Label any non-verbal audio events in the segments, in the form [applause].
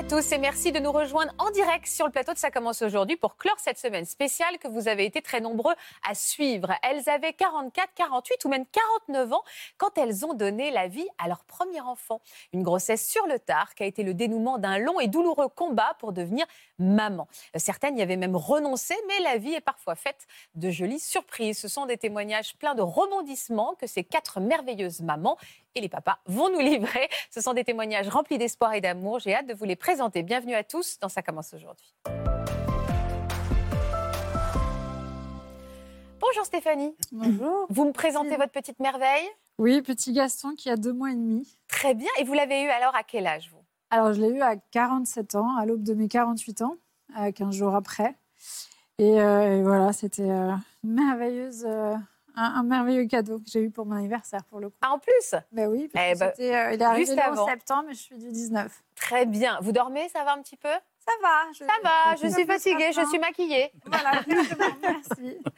À tous et merci de nous rejoindre en direct sur le plateau de Ça commence aujourd'hui pour clore cette semaine spéciale que vous avez été très nombreux à suivre. Elles avaient 44, 48 ou même 49 ans quand elles ont donné la vie à leur premier enfant. Une grossesse sur le tard qui a été le dénouement d'un long et douloureux combat pour devenir maman. Certaines y avaient même renoncé, mais la vie est parfois faite de jolies surprises. Ce sont des témoignages pleins de rebondissements que ces quatre merveilleuses mamans et les papas vont nous [laughs] livrer. Ce sont des témoignages remplis d'espoir et d'amour. J'ai hâte de vous les présenter. Bienvenue à tous dans Ça commence aujourd'hui. Bonjour Stéphanie. Bonjour. Vous me présentez votre petite merveille Oui, petit Gaston qui a deux mois et demi. Très bien. Et vous l'avez eu alors à quel âge vous? Alors, je l'ai eu à 47 ans, à l'aube de mes 48 ans, euh, 15 jours après. Et, euh, et voilà, c'était euh, une merveilleuse, euh, un, un merveilleux cadeau que j'ai eu pour mon anniversaire, pour le coup. Ah, en plus Ben oui, parce Eh que c'était, euh, il est arrivé juste le 11 avant. septembre je suis du 19. Très bien. Vous dormez Ça va un petit peu? Ça va. Je, Ça va. Je un suis fatiguée. Je suis maquillée. Voilà, merci. [laughs]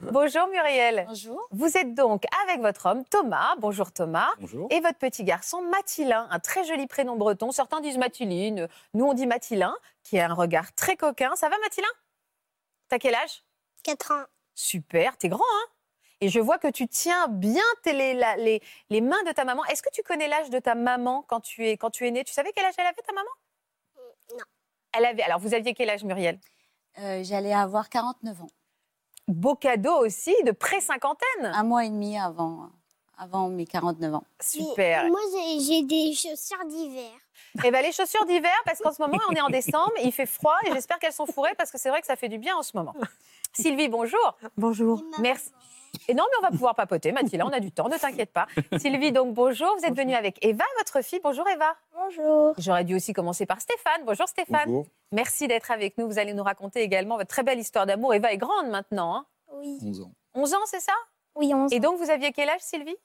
Bonjour Muriel. Bonjour. Vous êtes donc avec votre homme Thomas. Bonjour Thomas. Bonjour. Et votre petit garçon Mathilin, un très joli prénom breton. Certains disent Mathiline, nous on dit Mathilin, qui a un regard très coquin. Ça va Mathilin? T'as quel âge? 4 ans. Super, t'es grand, hein? Et je vois que tu tiens bien tes- les, la- les, les mains de ta maman. Est-ce que tu connais l'âge de ta maman quand tu es, quand tu es né Tu savais quel âge elle avait ta maman? Non. Elle avait. Alors vous aviez quel âge Muriel? Euh, J'allais avoir 49 ans, Beau cadeau aussi de pré-cinquantaine. un mois et demi avant, avant mes 49 ans. Super. Mais moi, j'ai- des chaussures d'hiver. Et ben les chaussures d'hiver, parce qu'en ce moment, on est en décembre, il fait froid et j'espère qu'elles sont fourrées parce que c'est vrai que ça fait du bien en ce moment. Sylvie, bonjour. Bonjour. Merci. Et non, mais on va pouvoir papoter, Mathilda, on a du temps, ne t'inquiète pas. [laughs] Sylvie, donc bonjour. Vous êtes venue avec Eva, votre fille. Bonjour Eva. Bonjour. J'aurais dû aussi commencer par Stéphane. Bonjour Stéphane. Bonjour. Merci d'être avec nous. Vous allez nous raconter également votre très belle histoire d'amour. Eva est grande maintenant. hein. Oui. 11 ans. 11 ans, c'est ça? Oui, on Et donc, vous aviez quel âge, Sylvie?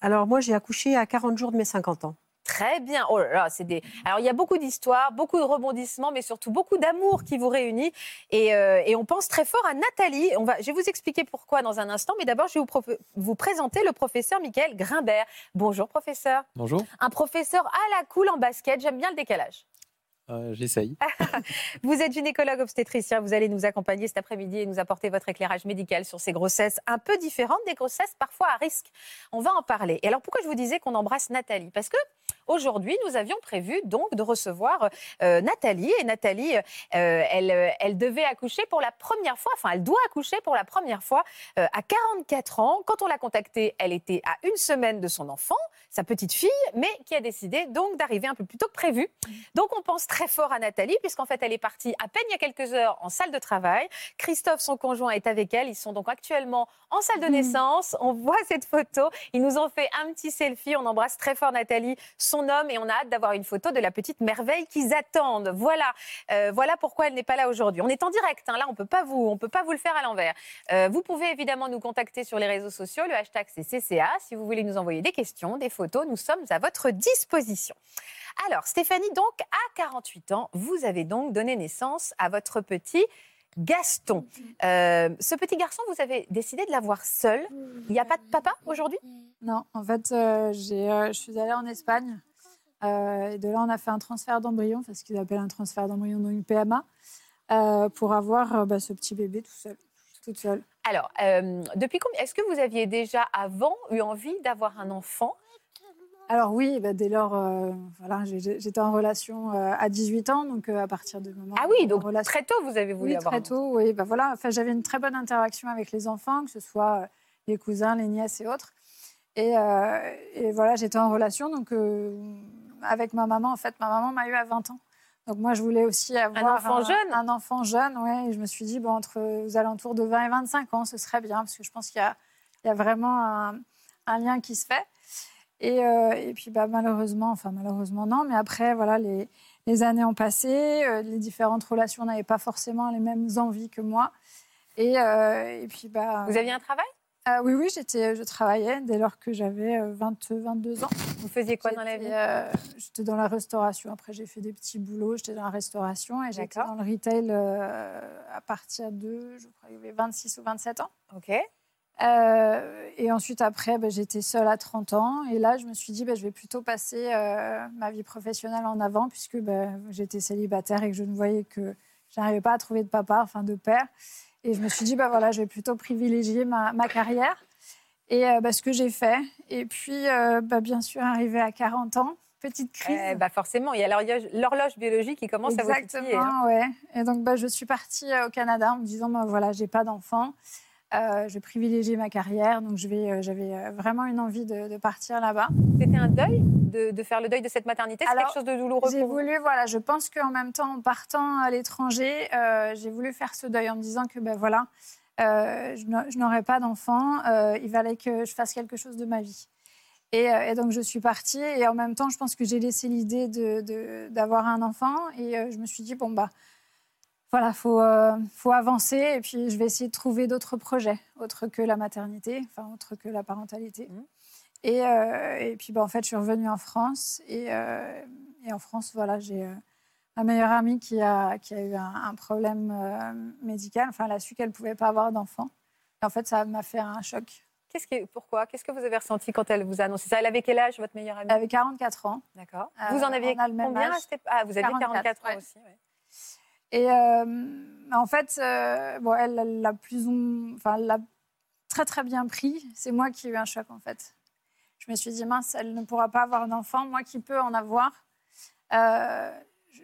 Alors moi, j'ai accouché à 40 jours de mes 50 ans. Très bien. Oh là là, c'est des. Alors il y a beaucoup d'histoires, beaucoup de rebondissements, mais surtout beaucoup d'amour qui vous réunit. Et, euh, et on pense très fort à Nathalie. On va, je vais vous expliquer pourquoi dans un instant, mais d'abord je vais vous, prof- vous présenter le professeur Michael Grimbert. Bonjour professeur. Bonjour, Un professeur à la cool en basket. J'aime bien le décalage. Euh, j'essaye. [laughs] Vous êtes gynécologue obstétricien. Vous allez nous accompagner cet après-midi et nous apporter votre éclairage médical sur ces grossesses un peu différentes, des grossesses parfois à risque. On va en parler. Et alors pourquoi je vous disais qu'on embrasse Nathalie? Parce que aujourd'hui, nous avions prévu donc de recevoir euh, Nathalie. Et Nathalie, euh, elle, elle devait accoucher pour la première fois. Enfin, elle doit accoucher pour la première fois euh, à 44 ans. Quand on l'a contactée, elle était à une semaine de son enfant, sa petite fille, mais qui a décidé donc d'arriver un peu plus tôt que prévu. Donc on pense très fort à Nathalie, puisqu'en fait elle est partie à peine il y a quelques heures en salle de travail. Christophe, son conjoint, est avec elle. Ils sont donc actuellement en salle de naissance. On voit cette photo. Ils nous ont fait un petit selfie. On embrasse très fort Nathalie, son homme, et on a hâte d'avoir une photo de la petite merveille qu'ils attendent. Voilà, Euh, voilà pourquoi elle n'est pas là aujourd'hui. On est en direct. hein. Là, on peut pas vous, on peut pas vous le faire à l'envers. Euh, vous pouvez évidemment nous contacter sur les réseaux sociaux. Le hashtag c'est CCA. Si vous voulez nous envoyer des questions, des photos, nous sommes à votre disposition. Alors, Stéphanie, donc, à 48 ans, vous avez donc donné naissance à votre petit Gaston. [laughs] Euh, ce petit garçon, vous avez décidé de l'avoir seul. Il n'y a pas de papa aujourd'hui? Non, en fait, euh, j'ai, euh, je suis allée en Espagne. et de là, on a fait un transfert d'embryon, enfin, ce qu'ils appellent un transfert d'embryon, donc une PMA, pour avoir bah, ce petit bébé tout seul, toute seule. Alors, depuis combien Est-ce que vous aviez déjà avant eu envie d'avoir un enfant? Alors oui, bah, dès lors, euh, voilà, j'étais en relation euh, à 18 ans, donc euh, à partir du moment Ah oui, donc relation- très tôt, vous avez voulu oui, avoir très un tôt, oui, bah, voilà, enfin, j'avais une très bonne interaction avec les enfants, que ce soit les cousins, les nièces et autres. Et, et voilà, j'étais en relation, donc avec ma maman, en fait, ma maman m'a eu à 20 ans. Donc moi, je voulais aussi avoir enfant jeune Un enfant jeune. Et je me suis dit, bon, entre aux alentours de 20 et 25 ans, ce serait bien, parce que je pense qu'il y a, il y a vraiment un, un lien qui se fait. Et, euh, et puis, bah, malheureusement, enfin malheureusement non, mais après, voilà, les, les années ont passé, euh, les différentes relations n'avaient pas forcément les mêmes envies que moi. Et, euh, et puis, bah, Vous aviez un travail? Ah oui, oui, j'étais, je travaillais dès lors que j'avais euh, 20, 22 ans. Vous faisiez quoi dans la vie? J'étais, dans la restauration. Après, j'ai fait des petits boulots. J'étais dans la restauration et j'étais dans le retail à partir de, je crois, qu'il y avait 26 ou 27 ans. Ok. Euh, et ensuite, après, ben, j'étais seule à 30 ans. Et là, je me suis dit, ben, je vais plutôt passer euh, ma vie professionnelle en avant, puisque ben, j'étais célibataire et que je ne voyais que je n'arrivais pas à trouver de papa, enfin de père. Et je me suis dit, ben, voilà, je vais plutôt privilégier ma, ma carrière. Et euh, ce que j'ai fait. Et puis, bien sûr, arrivé à 40 ans, petite crise. Eh bah forcément, il y a l'horloge- biologique qui commence à vous titiller. hein. Exactement, ouais. Et donc, bah, je suis partie au Canada en me disant, bah, voilà, j'ai pas d'enfant, euh, je vais privilégier ma carrière, donc euh, j'avais euh, vraiment une envie de, de partir là-bas. C'était un deuil de, de faire le deuil de cette maternité? C'est quelque chose de douloureux J'ai voulu, voilà, je pense qu'en même temps, en partant à l'étranger, euh, j'ai voulu faire ce deuil en me disant que, ben voilà, euh, je n'a- je n'aurais pas d'enfant, il fallait que je fasse quelque chose de ma vie. Et, et donc, je suis partie et en même temps, je pense que j'ai laissé l'idée de- d'avoir un enfant et je me suis dit, bon, bah, voilà, il faut, euh, faut avancer et puis je vais essayer de trouver d'autres projets, autres que la maternité, enfin, autres que la parentalité. Et, euh, et puis, bah, en fait, je suis revenue en France et, euh, et en France, voilà, j'ai ma meilleure amie qui a, qui a eu un, un problème médical. Enfin, elle a su qu'elle ne pouvait pas avoir d'enfant. Et en fait, ça m'a fait un choc. Qu'est-ce pourquoi? Qu'est-ce que vous avez ressenti quand elle vous a annoncé ça? Elle avait quel âge, votre meilleure amie? Elle avait 44 ans. D'accord. Vous en aviez combien Ah, vous aviez 44, 44, ans ouais. aussi. ouais. Et euh, en fait, euh, bon, elle l'a plus ou enfin, elle l'a très très bien pris. C'est moi qui ai eu un choc en fait. Je me suis dit mince, elle ne pourra pas avoir d'enfant. Moi qui peux en avoir, euh,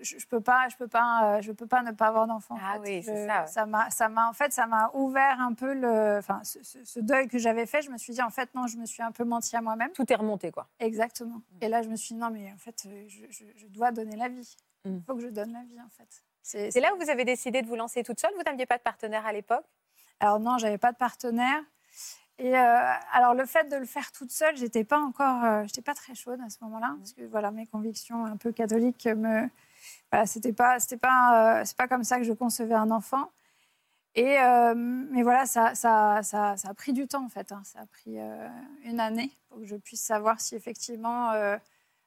je, je peux pas, je peux pas, je peux pas ne pas avoir d'enfant. en Ah fait. oui, c'est Je- ça. Ça m'a, ça m'a en fait, ça m'a ouvert un peu le, enfin, ce, deuil que j'avais fait. Je me suis dit en fait non, je me suis un peu menti à moi-même. Tout est remonté, quoi. Exactement. Et là, je me suis dit non mais en fait, je, je- je dois donner la vie. Il Mm. faut que je donne la vie en fait. C'est, là où vous avez décidé de vous lancer toute seule? Vous n'aviez pas de partenaire à l'époque? Alors non, j'avais pas de partenaire. Et euh, alors le fait de le faire toute seule, j'étais pas encore, euh, j'étais pas très chaude à ce moment-là, parce que voilà, mes convictions un peu catholiques me, voilà, c'était pas, c'était pas, euh, c'est pas comme ça que je concevais un enfant. Et mais voilà, ça, ça, ça, ça a pris du temps en fait. hein. Ça a pris une année pour que je puisse savoir si effectivement,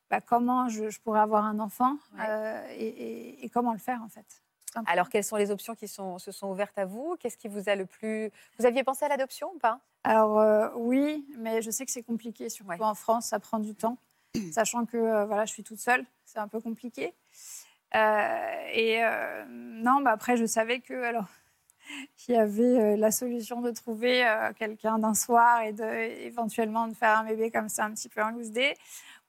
bah, comment je, je pourrais avoir un enfant Ouais. euh, et, et- et comment le faire en fait. Alors, quelles sont les options qui sont, se sont ouvertes à vous? Qu'est-ce qui vous a le plus. Vous aviez pensé à l'adoption ou pas? Alors euh, oui, mais je sais que c'est compliqué, surtout Ouais. en France, ça prend du temps, [clears throat] sachant que euh, voilà, je suis toute seule, c'est un peu compliqué. Et non, bah après je savais que alors [laughs] il y avait euh, la solution de trouver euh, quelqu'un d'un soir et de éventuellement de faire un bébé comme ça un petit peu en loose day.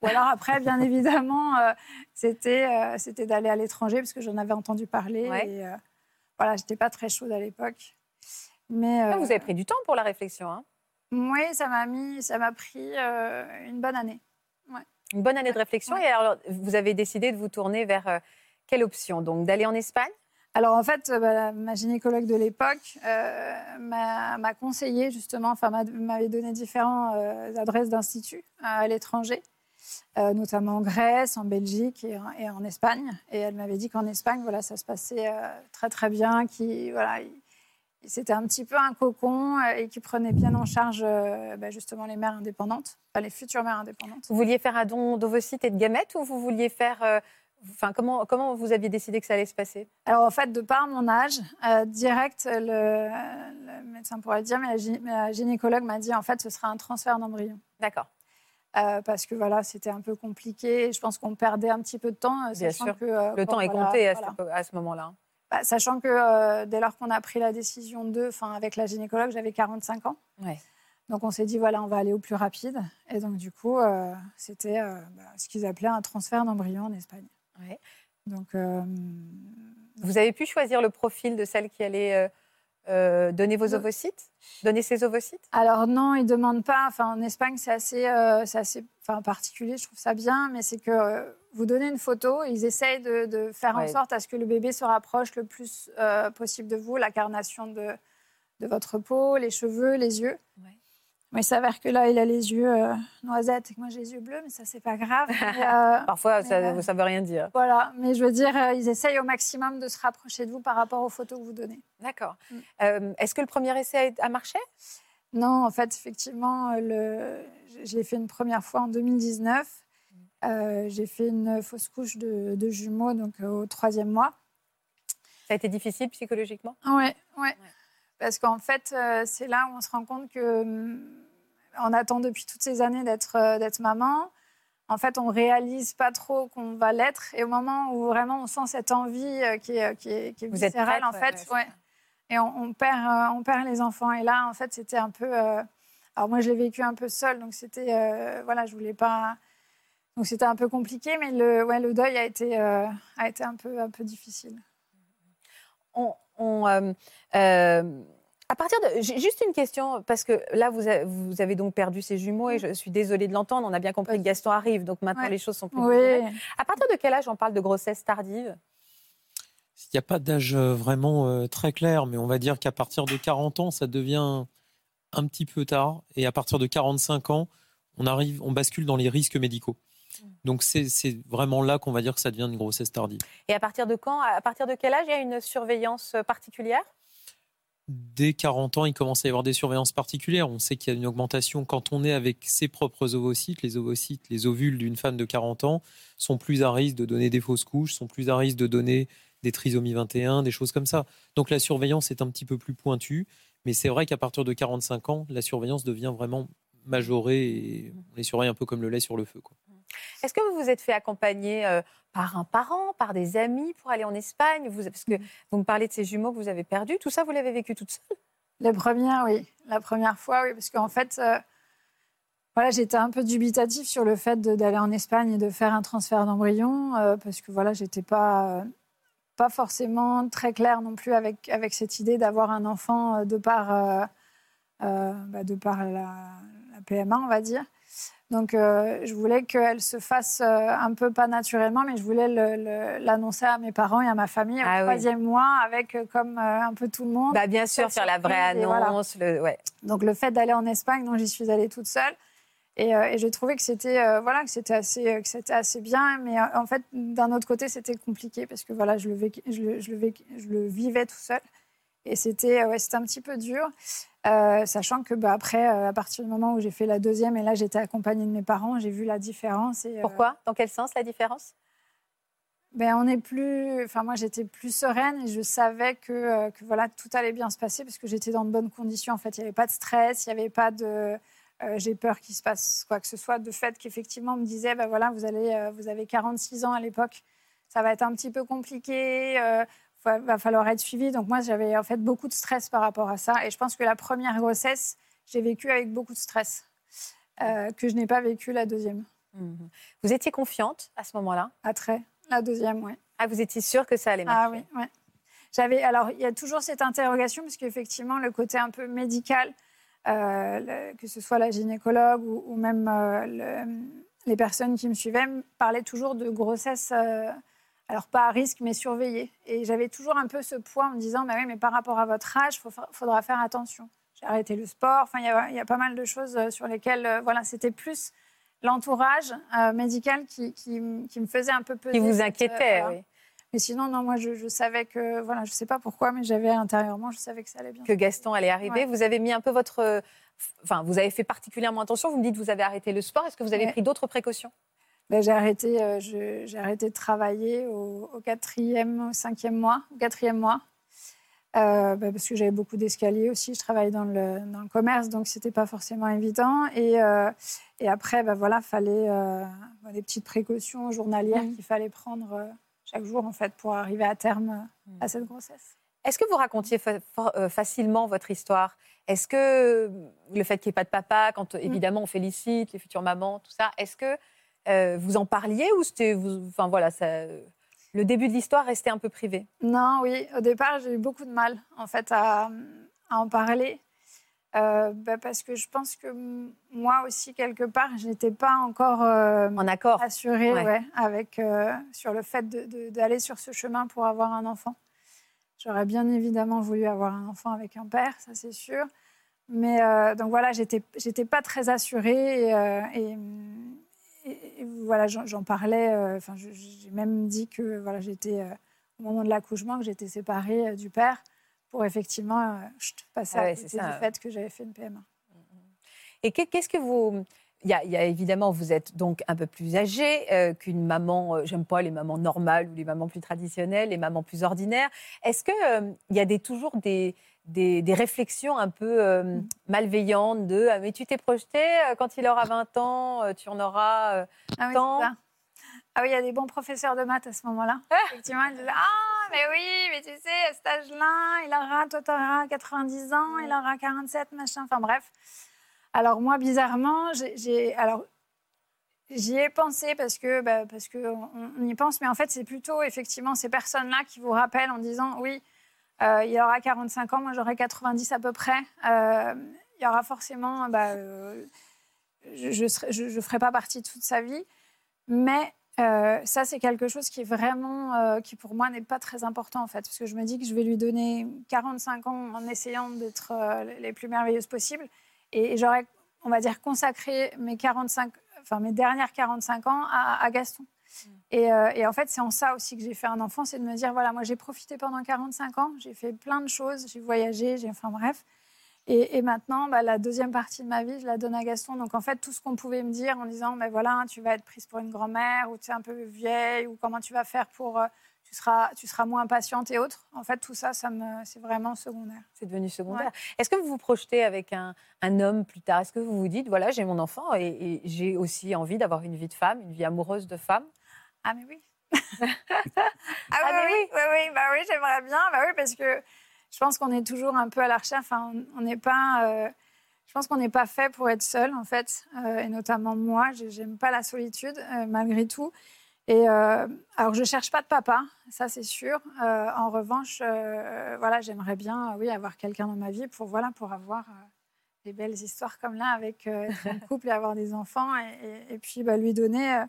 Ou alors après, bien [laughs] évidemment, euh, c'était c'était d'aller à l'étranger parce que j'en avais entendu parler. Ouais. Et voilà, j'étais pas très chaude à l'époque. Mais Ah, euh, Vous avez pris du temps pour la réflexion. hein. oui, ça m'a mis, ça m'a pris euh, une bonne année. Une bonne année de [laughs] réflexion. Ouais. Et alors, vous avez décidé de vous tourner vers euh, quelle option? Donc, d'aller en Espagne? Alors en fait, euh, bah, ma gynécologue de l'époque euh, m'a conseillé justement, enfin m'a- m'avait donné différentes euh, adresses d'instituts à l'étranger, notamment en Grèce, en Belgique et en, Espagne. Et elle m'avait dit qu'en Espagne, voilà, ça se passait très très bien, qui voilà, il- c'était un petit peu un cocon et qui prenait bien en charge bah, justement les mères indépendantes, enfin, les futures mères indépendantes. Vous vouliez faire un don d'ovocytes et de gamètes ou vous vouliez faire. Enfin, comment, comment vous aviez décidé que ça allait se passer? Alors en fait, de par mon âge, euh, direct, le, le médecin pourrait le dire, mais la, gynécologue m'a dit en fait ce sera un transfert d'embryon. D'accord. Euh, parce que voilà, c'était un peu compliqué. Je pense qu'on perdait un petit peu de temps. euh, Bien sûr. Que, euh, Le temps est compté à, voilà. ce moment-là. Bah, sachant que dès lors qu'on a pris la décision de, enfin avec la gynécologue, j'avais 45 ans. Ouais. Donc on s'est dit voilà, on va aller au plus rapide. Et donc du coup, c'était bah, ce qu'ils appelaient un transfert d'embryon en Espagne. Ouais. Donc euh, Vous avez pu choisir le profil de celle qui allait euh, euh, donner vos ovocytes Donner ses ovocytes? Alors non, ils demandent pas. Enfin, en Espagne, c'est assez, euh, assez enfin, particulier. Je trouve ça bien, mais c'est que euh, vous donnez une photo, ils essayent de, de faire Ouais. en sorte à ce que le bébé se rapproche le plus possible de vous, la carnation de, de votre peau, les cheveux, les yeux. Ouais. Mais il s'avère que là, il a les yeux euh, noisettes et que moi, j'ai les yeux bleus, mais ça, c'est pas grave. [laughs] Mais, euh, Parfois, ça euh, ne veut rien dire. voilà, mais je veux dire, euh, ils essayent au maximum de se rapprocher de vous par rapport aux photos que vous donnez. D'accord. Mm. Euh, Est-ce que le premier essai a marché? Non, en fait, effectivement, euh, le... je l'ai fait une première fois en 2019. Euh, j'ai fait une fausse couche de, de jumeaux donc euh, au troisième mois. Ça a été difficile psychologiquement? Ouais, ouais. Parce qu'en fait, euh, c'est là où on se rend compte que hum, on attend depuis toutes ces années d'être euh, d'être maman. En fait, on réalise pas trop qu'on va l'être. Et au moment où vraiment on sent cette envie euh, qui est, qui est, qui est Vous êtes viscérale, en fait, ouais, ouais. Et on, on perd, on perd les enfants. Et là, en fait, c'était un peu. euh, Alors moi, je l'ai vécu un peu seule, donc c'était, euh, voilà, je voulais pas. Donc c'était un peu compliqué, mais le, ouais, le deuil a été, euh, a été un peu, un peu difficile. On, on, euh, euh, à partir de, juste une question parce que là vous avez, vous avez donc perdu ces jumeaux et je suis désolée de l'entendre. On a bien compris que Gaston arrive, donc maintenant Ouais. les choses sont plus. Oui. À partir de quel âge on parle de grossesse tardive? Il n'y a pas d'âge euh, vraiment euh, très clair, mais on va dire qu'à partir de 40 ans, ça devient un petit peu tard. Et à partir de 45 ans, on, arrive, on bascule dans les risques médicaux. Donc c'est vraiment là qu'on va dire que ça devient une grossesse tardive. Et à partir de quand À partir de quel âge il y a une surveillance particulière? Dès 40 ans, il commence à y avoir des surveillances particulières. On sait qu'il y a une augmentation quand on est avec ses propres ovocytes. Les ovocytes, les ovules d'une femme de 40 ans sont plus à risque de donner des fausses couches, sont plus à risque de donner des trisomies 21, des choses comme ça. Donc la surveillance est un petit peu plus pointue. Mais c'est vrai qu'à partir de 45 ans, la surveillance devient vraiment majorée et on les surveille un peu comme le lait sur le feu. quoi. Est-ce que vous vous êtes fait accompagner euh, par un parent, par des amis pour aller en Espagne? Vous, Parce que vous me parlez de ces jumeaux que vous avez perdus. Tout ça, vous l'avez vécu toute seule? Les premières, oui. La première fois, oui, parce qu'en fait, euh, voilà, j'étais un peu dubitative sur le fait d'aller en Espagne et de faire un transfert d'embryon, euh, parce que voilà, j'étais pas pas forcément très claire non plus avec avec cette idée d'avoir un enfant de par bah, de par la, la PMA, on va dire. Donc, euh, je voulais qu'elle se fasse euh, un peu pas naturellement, mais je voulais l'annoncer à mes parents et à ma famille Ah au oui. troisième mois, avec euh, comme un peu tout le monde. bah, Bien sûr, faire la vraie voilà. annonce. le- ouais. Donc le fait d'aller en Espagne, donc j'y suis allée toute seule. Et, et j'ai trouvé que c'était voilà que c'était assez que assez bien, mais en fait d'un autre côté c'était compliqué parce que voilà je le, vécu- je le, je le vécu- je le vivais tout seul et c'était euh, ouais, un petit peu dur, euh, sachant que bah, après euh, à partir du moment où j'ai fait la deuxième et là j'étais accompagnée de mes parents, j'ai vu la différence. Et, euh, Pourquoi? Dans quel sens la différence? Ben, on est plus. Enfin, moi, j'étais plus sereine et je savais que, que voilà, tout allait bien se passer parce que j'étais dans de bonnes conditions. En fait, il n'y avait pas de stress, il n'y avait pas de. euh, j'ai peur qu'il se passe quoi que ce soit. De fait qu'effectivement, on me disait, ben voilà, vous, allez, euh, vous avez 46 ans à l'époque, ça va être un petit peu compliqué, va falloir être suivi. Donc, moi, j'avais en fait beaucoup de stress par rapport à ça. Et je pense que la première grossesse, j'ai vécu avec beaucoup de stress, euh, que je n'ai pas vécu la deuxième. Mhm. Vous étiez confiante à ce moment-là? À très. La deuxième, oui. Ah, vous étiez sûre que ça allait marcher? Ah oui, ouais. J'avais alors il y a toujours cette interrogation parce qu'effectivement le côté un peu médical, euh, le- que ce soit la gynécologue ou, ou même euh, le- les personnes qui me suivaient me parlaient toujours de grossesse. Alors pas à risque mais surveillée. Et j'avais toujours un peu ce poids en me disant bah oui mais par rapport à votre âge, il faudra faire attention. J'ai arrêté le sport. Enfin il y a, il y a pas mal de choses euh, sur lesquelles euh, voilà c'était plus l'entourage euh, médical qui, qui me faisait un peu peser. Qui vous inquiétait, oui. Mais sinon, non, moi, je, je savais que, voilà, je sais pas pourquoi, mais j'avais intérieurement, je savais que ça allait bien. Que Gaston allait arriver. Ouais. Vous avez mis un peu votre. Enfin, vous avez fait particulièrement attention. Vous me dites que vous avez arrêté le sport. Est-ce que vous avez Ouais. pris d'autres précautions? Ben, j'ai arrêté, euh, je- j'ai arrêté de travailler au, au quatrième, au cinquième mois, au quatrième mois, Euh, ben, parce que j'avais beaucoup d'escaliers aussi. Je travaillais dans le, dans le commerce, donc c'était pas forcément évident. Et, euh, et après, ben, voilà, fallait des petites précautions journalières Mhm. qu'il fallait prendre chaque jour en fait pour arriver à terme Mhm. à cette grossesse. Est-ce que vous racontiez fa- fa- facilement votre histoire? Est-ce que le fait qu'il n'y ait pas de papa, quand euh, Mm. évidemment on félicite les futures mamans, tout ça, est-ce que euh, vous en parliez ou c'était, enfin voilà, ça, le début de l'histoire restait un peu privé? Non, oui. Au départ, j'ai eu beaucoup de mal, en fait, à, à en parler. Euh, bah, parce que je pense que moi aussi, quelque part, je n'étais pas encore euh, En accord assurée Ouais. ouais, avec, euh, sur le fait d'aller sur ce chemin pour avoir un enfant. J'aurais bien évidemment voulu avoir un enfant avec un père, ça c'est sûr. Mais euh, donc voilà, j'étais, pas très assurée euh, et voilà, j'en, parlais. euh, Enfin, j'ai même dit que voilà, j'étais euh, au moment de l'accouchement que j'étais séparée euh, du père pour effectivement passer Ah ouais, à côté ça. du fait que j'avais fait une PMA. Et qu'est- qu'est-ce que vous... Il y, a, il y a évidemment, vous êtes donc un peu plus âgée euh, qu'une maman, euh, j'aime pas les mamans normales ou les mamans plus traditionnelles, les mamans plus ordinaires. Est-ce qu'il il y a des, toujours des, des, des réflexions un peu euh, malveillantes de ah, mais tu t'es projeté euh, quand il aura 20 ans, euh, tu en auras. euh, Ah oui, Tant. ça. Ah oui, il y a des bons professeurs de maths à ce moment-là. Effectivement, ils disaient Ah, mais oui, mais tu sais, à cet âge-là, il aura, toi, tu auras 90 ans, il aura 47, machin. Enfin bref. Alors, moi, bizarrement, j'ai- j'ai. Alors, J'y ai pensé parce que bah, parce que on, on y pense, mais en fait c'est plutôt effectivement ces personnes-là qui vous rappellent en disant oui, euh, il aura 45 ans, moi j'aurai 90 à peu près. Euh, il y aura forcément, bah, euh, je je ferai pas partie de toute sa vie, mais euh, ça c'est quelque chose qui est vraiment qui pour moi n'est pas très important en fait, parce que je me dis que je vais lui donner 45 ans en essayant d'être les plus merveilleuses possibles, et j'aurais on va dire consacré mes 45 enfin mes dernières 45 ans à Gaston. Et, euh, et en fait, c'est en ça aussi que j'ai fait un enfant, c'est de me dire, voilà, moi j'ai profité pendant 45 ans, j'ai fait plein de choses, j'ai voyagé, j'ai, enfin bref. Et, et maintenant, bah, la deuxième partie de ma vie, je la donne à Gaston. Donc en fait, tout ce qu'on pouvait me dire en disant, mais voilà, tu vas être prise pour une grand-mère, ou tu es un peu vieille, ou comment tu vas faire pour, euh, tu seras, tu seras moins patiente et autres. En fait, tout ça, ça me, c'est vraiment secondaire. C'est devenu secondaire. Ouais. Est-ce que vous vous projetez avec un, un homme plus tard? Est-ce que vous vous dites, voilà, j'ai mon enfant et, et j'ai aussi envie d'avoir une vie de femme, une vie amoureuse de femme? Ah mais oui. [laughs] ah, Ah, oui, mais oui, oui, oui, bah oui, j'aimerais bien. Bah oui, parce que je pense qu'on est toujours un peu à la recherche. Enfin, on- n'est pas. euh, je pense qu'on n'est pas fait pour être seul, en fait. Euh, et notamment moi, j'ai- j'aime pas la solitude, euh, malgré tout. Et alors, je cherche pas de papa, ça c'est sûr. En revanche, voilà, j'aimerais bien, oui, avoir quelqu'un dans ma vie pour voilà, pour avoir des belles histoires comme là, avec être en [laughs] couple et avoir des enfants, et, et- et puis bah, lui donner.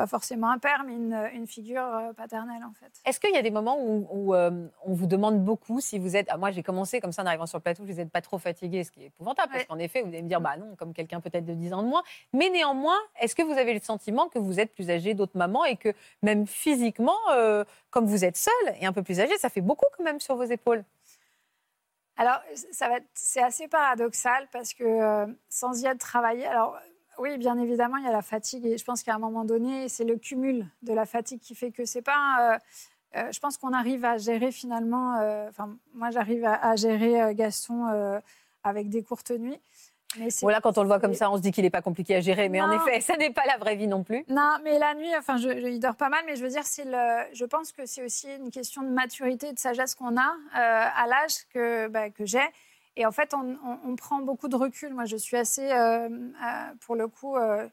Pas forcément un père, mais une, une figure euh, paternelle en fait. Est-ce qu'il y a des moments où, où, euh, on vous demande beaucoup si vous êtes. Ah, moi, j'ai commencé comme ça en arrivant sur le plateau, vous n'êtes pas trop fatigué, ce qui est épouvantable, parce Ouais. qu'en effet, vous allez me dire, bah non, comme quelqu'un peut-être de 10 ans de moins. Mais néanmoins, est-ce que vous avez le sentiment que vous êtes plus âgé d'autres mamans et que même physiquement, euh, comme vous êtes seule et un peu plus âgé, ça fait beaucoup quand même sur vos épaules? Alors, ça va c'est assez paradoxal parce que euh, sans y être travaillé, alors oui, bien évidemment, il y a la fatigue et je pense qu'à un moment donné, c'est le cumul de la fatigue qui fait que c'est pas. euh, euh, je pense qu'on arrive à gérer finalement. euh, Enfin, moi, j'arrive à, à gérer Gaston avec des courtes nuits. Mais Voilà, quand on le voit comme ça, on se dit qu'il n'est pas compliqué à gérer, mais en effet, ça n'est pas la vraie vie non plus. Non, mais la nuit, enfin, je, je- il dort pas mal, mais je veux dire, c'est le, je pense que c'est aussi une question de maturité et de sagesse qu'on a euh, à l'âge que, bah, que j'ai. Et en fait, on, prend beaucoup de recul. Moi, je suis assez, euh, euh, pour le coup, euh,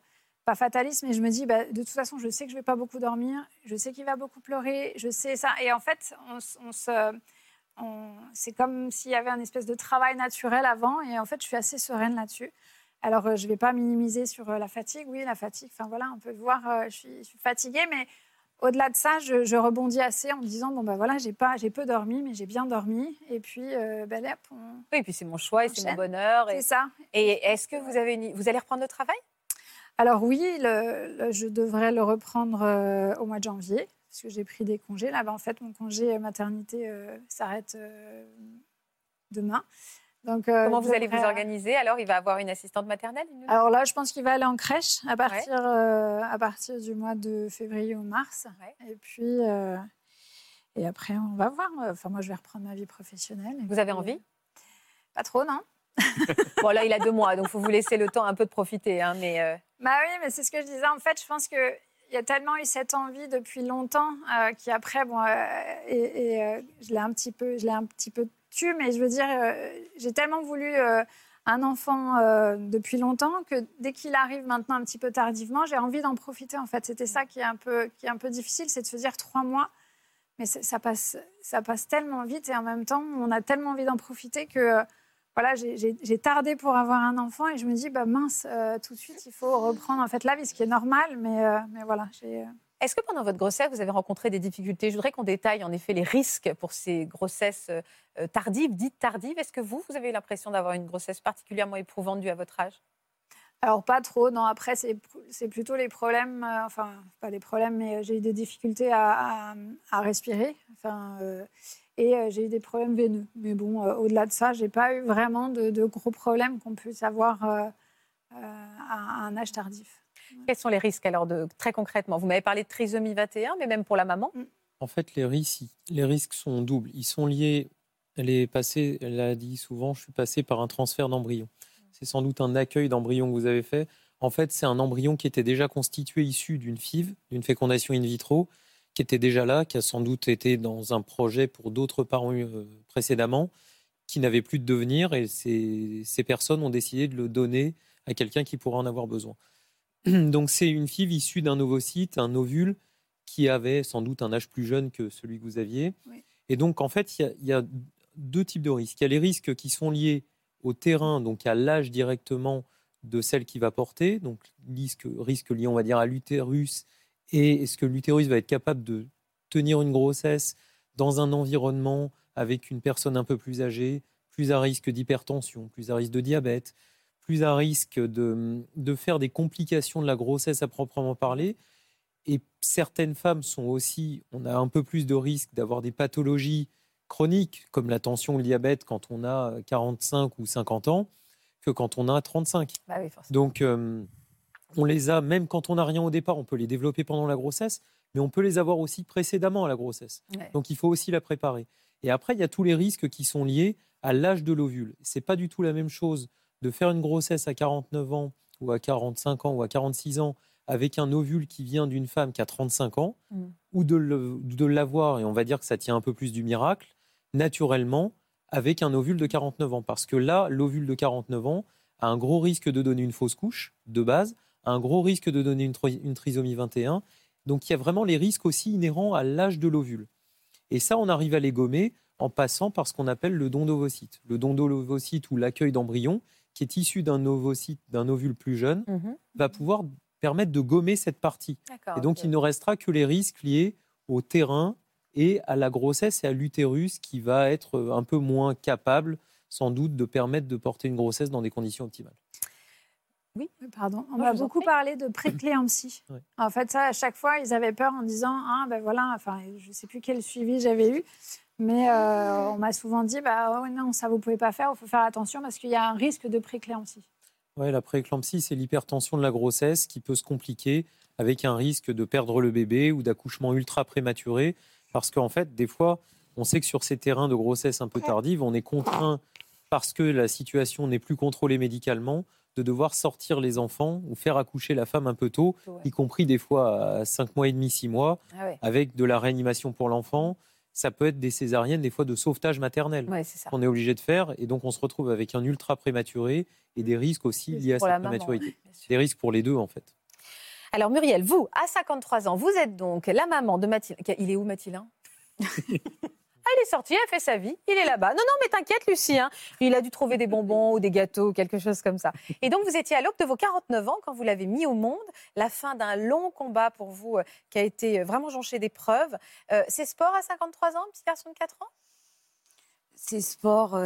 pas fataliste, mais je me dis, bah, de toute façon, je sais que je vais pas beaucoup dormir, je sais qu'il va beaucoup pleurer, je sais ça. Et en fait, c'est comme s'il y avait un espèce de travail naturel avant. Et en fait, je suis assez sereine là-dessus. Alors, je ne vais pas minimiser sur la fatigue. Oui, la fatigue, enfin voilà, on peut voir, je suis fatiguée, mais au-delà de ça, je, je rebondis assez en me disant, bon, ben voilà, j'ai pas, j'ai peu dormi, mais j'ai bien dormi. Et puis, euh, ben, hop, on- Oui, et puis c'est mon choix et c'est mon bonheur. Et, c'est ça. et est-ce que vous avez une... vous allez reprendre le travail? Alors oui, le- le- je devrais le reprendre euh, au mois de janvier, parce que j'ai pris des congés. Là, ben, en fait, mon congé maternité euh, s'arrête demain. Donc, euh, Comment vous allez vous organiser? Alors, il va avoir une assistante maternelle Alors là, je pense qu'il va aller en crèche à partir, euh, à partir du mois de février ou mars. Ouais. Et puis, euh, et après, on va voir. Enfin, moi, je vais reprendre ma vie professionnelle. Vous avez envie? Pas trop, non [laughs] Bon, là, il a deux mois, donc il faut vous laisser le temps un peu de profiter. Hein, mais Bah oui, mais c'est ce que je disais. En fait, je pense que il y a tellement eu cette envie depuis longtemps qui après, bon, et, et, je l'ai un petit peu, je l'ai un petit peu mais je veux dire, euh, j'ai tellement voulu euh, un enfant euh, depuis longtemps que dès qu'il arrive maintenant un petit peu tardivement, j'ai envie d'en profiter. En fait, c'était ça qui est un peu, qui est un peu difficile, c'est de se dire trois mois. Mais ça passe, ça passe tellement vite et en même temps, on a tellement envie d'en profiter que voilà, j'ai- tardé pour avoir un enfant et je me dis, bah mince, tout de suite, il faut reprendre en fait la vie, ce qui est normal, mais, mais voilà, j'ai. Est-ce que pendant votre grossesse, vous avez rencontré des difficultés? Je voudrais qu'on détaille en effet les risques pour ces grossesses euh, tardives, dites tardives. Est-ce que vous, vous avez l'impression d'avoir une grossesse particulièrement éprouvante due à votre âge? Alors, pas trop. Non, après, c'est plutôt les problèmes, euh, enfin, pas les problèmes, mais euh, j'ai eu des difficultés à, respirer. Enfin, et j'ai eu des problèmes veineux. Mais bon, au-delà de ça, j'ai pas eu vraiment de, gros problèmes qu'on puisse avoir à un âge tardif. Quels sont les risques alors de, très concrètement? Vous m'avez parlé de trisomie 21, mais même pour la maman? En fait, les risques, les risques sont doubles. Ils sont liés. Elle est passée, elle a dit souvent, je suis passée par un transfert d'embryon. C'est sans doute un accueil d'embryon que vous avez fait. En fait, c'est un embryon qui était déjà constitué issu d'une FIV, d'une fécondation in vitro, qui était déjà là, qui a sans doute été dans un projet pour d'autres parents euh, précédemment, qui n'avait plus de devenir, et ces, ces personnes ont décidé de le donner à quelqu'un qui pourrait en avoir besoin. [clears throat] Donc c'est une FIV issue d'un ovocyte, un ovule, qui avait sans doute un âge plus jeune que celui que vous aviez. Oui. Et donc, en fait, il y a- il y, a deux types de risques. Il y a les risques qui sont liés au terrain, donc à l'âge directement de celle qui va porter, donc risque, risque lié, on va dire, à l'utérus, et est-ce que l'utérus va être capable de tenir une grossesse dans un environnement avec une personne un peu plus âgée, plus à risque d'hypertension, plus à risque de diabète, plus à risque de, de faire des complications de la grossesse à proprement parler. Et certaines femmes sont aussi, on a un peu plus de risque d'avoir des pathologies chroniques, comme la tension ou le diabète, quand on a 45 ou 50 ans, que quand on a 35. Bah oui. Donc, euh, on les a, même quand on n'a rien au départ, on peut les développer pendant la grossesse, mais on peut les avoir aussi précédemment à la grossesse. Ouais. Donc, il faut aussi la préparer. Et après, il y a tous les risques qui sont liés à l'âge de l'ovule. C'est pas du tout la même chose de faire une grossesse à 49 ans ou à 45 ans ou à 46 ans avec un ovule qui vient d'une femme qui a 35 ans, Mm. ou de l'avoir, et on va dire que ça tient un peu plus du miracle, naturellement, avec un ovule de 49 ans. Parce que là, l'ovule de 49 ans a un gros risque de donner une fausse couche, de base, a un gros risque de donner une trisomie 21. Donc il y a vraiment les risques aussi inhérents à l'âge de l'ovule. Et ça, on arrive à les gommer en passant par ce qu'on appelle le don d'ovocyte. Le don d'ovocyte ou l'accueil d'embryon, qui est issu d'un ovocyte, d'un ovule plus jeune, Mhm. va pouvoir permettre de gommer cette partie. Et donc, il ne restera que les risques liés au terrain et à la grossesse et à l'utérus qui va être un peu moins capable, sans doute, de permettre de porter une grossesse dans des conditions optimales. Oui, Pardon. On m'a beaucoup parlé de précléampsie. [clears throat] Ouais. En fait, ça, à chaque fois, ils avaient peur en disant Ah, ben voilà, enfin, je ne sais plus quel suivi j'avais eu, mais euh, on m'a souvent dit Bah oh, non, ça, vous ne pouvez pas faire, il faut faire attention parce qu'il y a un risque de précléampsie. Ouais, la prééclampsie, c'est l'hypertension de la grossesse qui peut se compliquer avec un risque de perdre le bébé ou d'accouchement ultra prématuré. Parce qu'en fait, des fois, on sait que sur ces terrains de grossesse un peu tardive, on est contraint, parce que la situation n'est plus contrôlée médicalement, de devoir sortir les enfants ou faire accoucher la femme un peu tôt, Ouais. y compris des fois à 5 mois et demi, 6 mois, Ah ouais. avec de la réanimation pour l'enfant. Ça peut être des césariennes, des fois de sauvetage maternel Ouais, qu'on est obligé de faire. Et donc, on se retrouve avec un ultra prématuré et des risques aussi liés à cette maman, prématurité. Des risques pour les deux, en fait. Alors Muriel, vous, à 53 ans, vous êtes donc la maman de Mathilde. Il est où Mathilde? [laughs] il est sorti, il a fait sa vie, il est là-bas. Non, non, mais t'inquiète, Lucie, hein. il a dû trouver des bonbons ou des gâteaux, quelque chose comme ça. Et donc, vous étiez à l'aube de vos 49 ans quand vous l'avez mis au monde, la fin d'un long combat pour vous euh, qui a été euh, vraiment jonché d'épreuves. Euh, c'est sport à 53 ans, petit garçon de 4 ans? C'est sport,